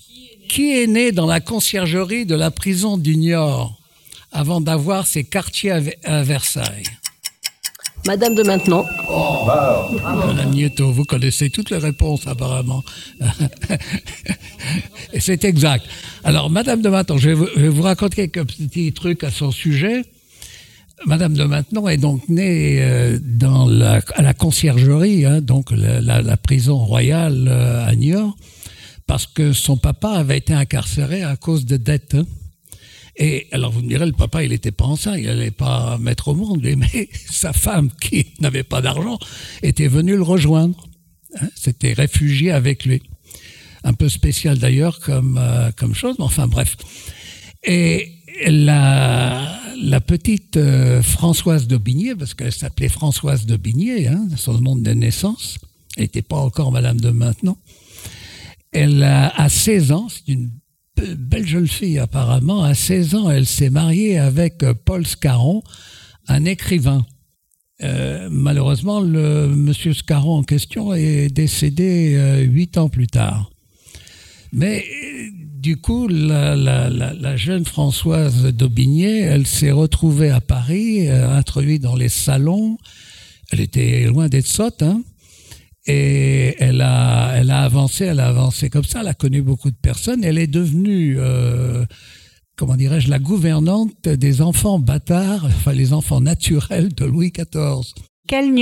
qui est né dans la conciergerie de la prison du Niort avant d'avoir ses quartiers à Versailles? Madame de maintenant. Madame Nieto, vous connaissez toutes les réponses apparemment. C'est exact. Alors, Madame de Maintenon, je vais, vous, raconter quelques petits trucs à son sujet. Madame de Maintenon est donc née euh, la, à la conciergerie, hein, donc la prison royale euh, à Niort, parce que son papa avait été incarcéré à cause de dettes. hein. Et alors vous me direz, le papa, il n'était pas enceint, il n'allait pas mettre au monde, mais sa femme, qui n'avait pas d'argent, était venue le rejoindre. Hein, S'était réfugié avec lui. Un peu spécial d'ailleurs comme, euh, chose, mais enfin bref. Et la, petite euh, Françoise d'Aubigné, parce qu'elle s'appelait Françoise d'Aubigné, hein, son nom de naissance, elle n'était pas encore Madame de Maintenon. Elle a, à 16 ans, c'est une belle jeune fille apparemment, à 16 ans, elle s'est mariée avec euh, Paul Scarron, un écrivain. Euh, malheureusement, le monsieur Scarron en question est décédé euh, huit ans plus tard. Mais du coup, la, jeune Françoise d'Aubigné, elle s'est retrouvée à Paris, introduite dans les salons. Elle était loin d'être sotte, hein. Et elle a, elle a avancé, elle a avancé comme ça. Elle a connu beaucoup de personnes. Elle est devenue, euh, comment dirais-je, la gouvernante des enfants bâtards, enfin les enfants naturels de Louis XIV. Quelle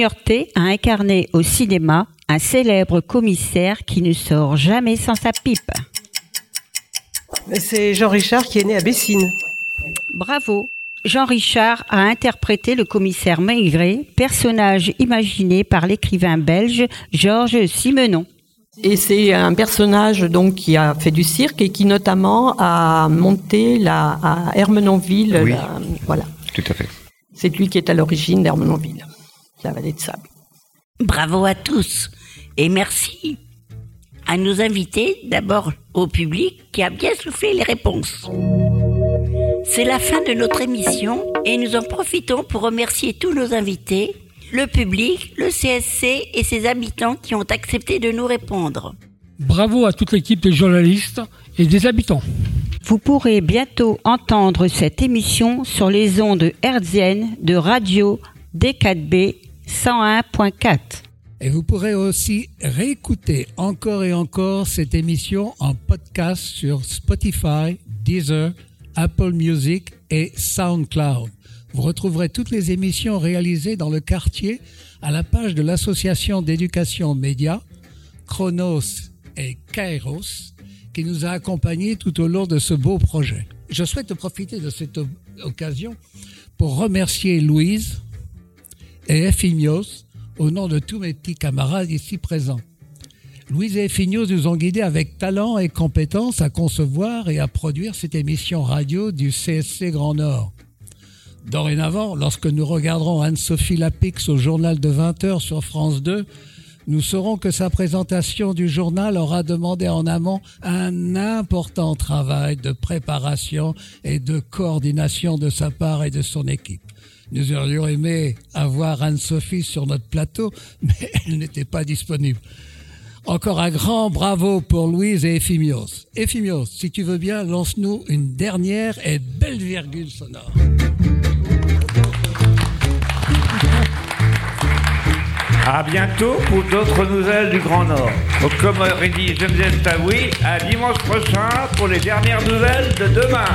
a incarné au cinéma un célèbre commissaire qui ne sort jamais sans sa pipe C'est Jean Richard qui est né à Bessines. Bravo Jean Richard a interprété le commissaire Maigret, personnage imaginé par l'écrivain belge Georges Simenon. Et c'est un personnage donc qui a fait du cirque et qui notamment a monté la, à Hermenonville. Oui. la- voilà. Tout à fait. C'est lui qui est à l'origine d'Hermenonville, la vallée de sable. Bravo à tous et merci à nos invités, d'abord au public qui a bien soufflé les réponses. C'est la fin de notre émission et nous en profitons pour remercier tous nos invités, le public, le CSC et ses habitants qui ont accepté de nous répondre. Bravo à toute l'équipe des journalistes et des habitants. Vous pourrez bientôt entendre cette émission sur les ondes hertziennes de radio D4B 101.4. Et vous pourrez aussi réécouter encore et encore cette émission en podcast sur Spotify, Deezer, Apple Music et SoundCloud. Vous retrouverez toutes les émissions réalisées dans le quartier à la page de l'association d'éducation média, Chronos et Kairos, qui nous a accompagnés tout au long de ce beau projet. Je souhaite profiter de cette occasion pour remercier Louise et Ephimios au nom de tous mes petits camarades ici présents. Louise et Ephimios nous ont guidés avec talent et compétence à concevoir et à produire cette émission radio du CSC Grand Nord. Dorénavant, lorsque nous regarderons Anne-Sophie Lapix au journal de 20h sur France 2, nous saurons que sa présentation du journal aura demandé en amont un important travail de préparation et de coordination de sa part et de son équipe. Nous aurions aimé avoir Anne-Sophie sur notre plateau, mais elle n'était pas disponible. Encore un grand bravo pour Louise et Ephimios. Ephimios, si tu veux bien, lance-nous une dernière et belle virgule sonore. À bientôt pour d'autres nouvelles du Grand Nord. Comme aurait dit Geneviève Taoui, à dimanche prochain pour les dernières nouvelles de demain.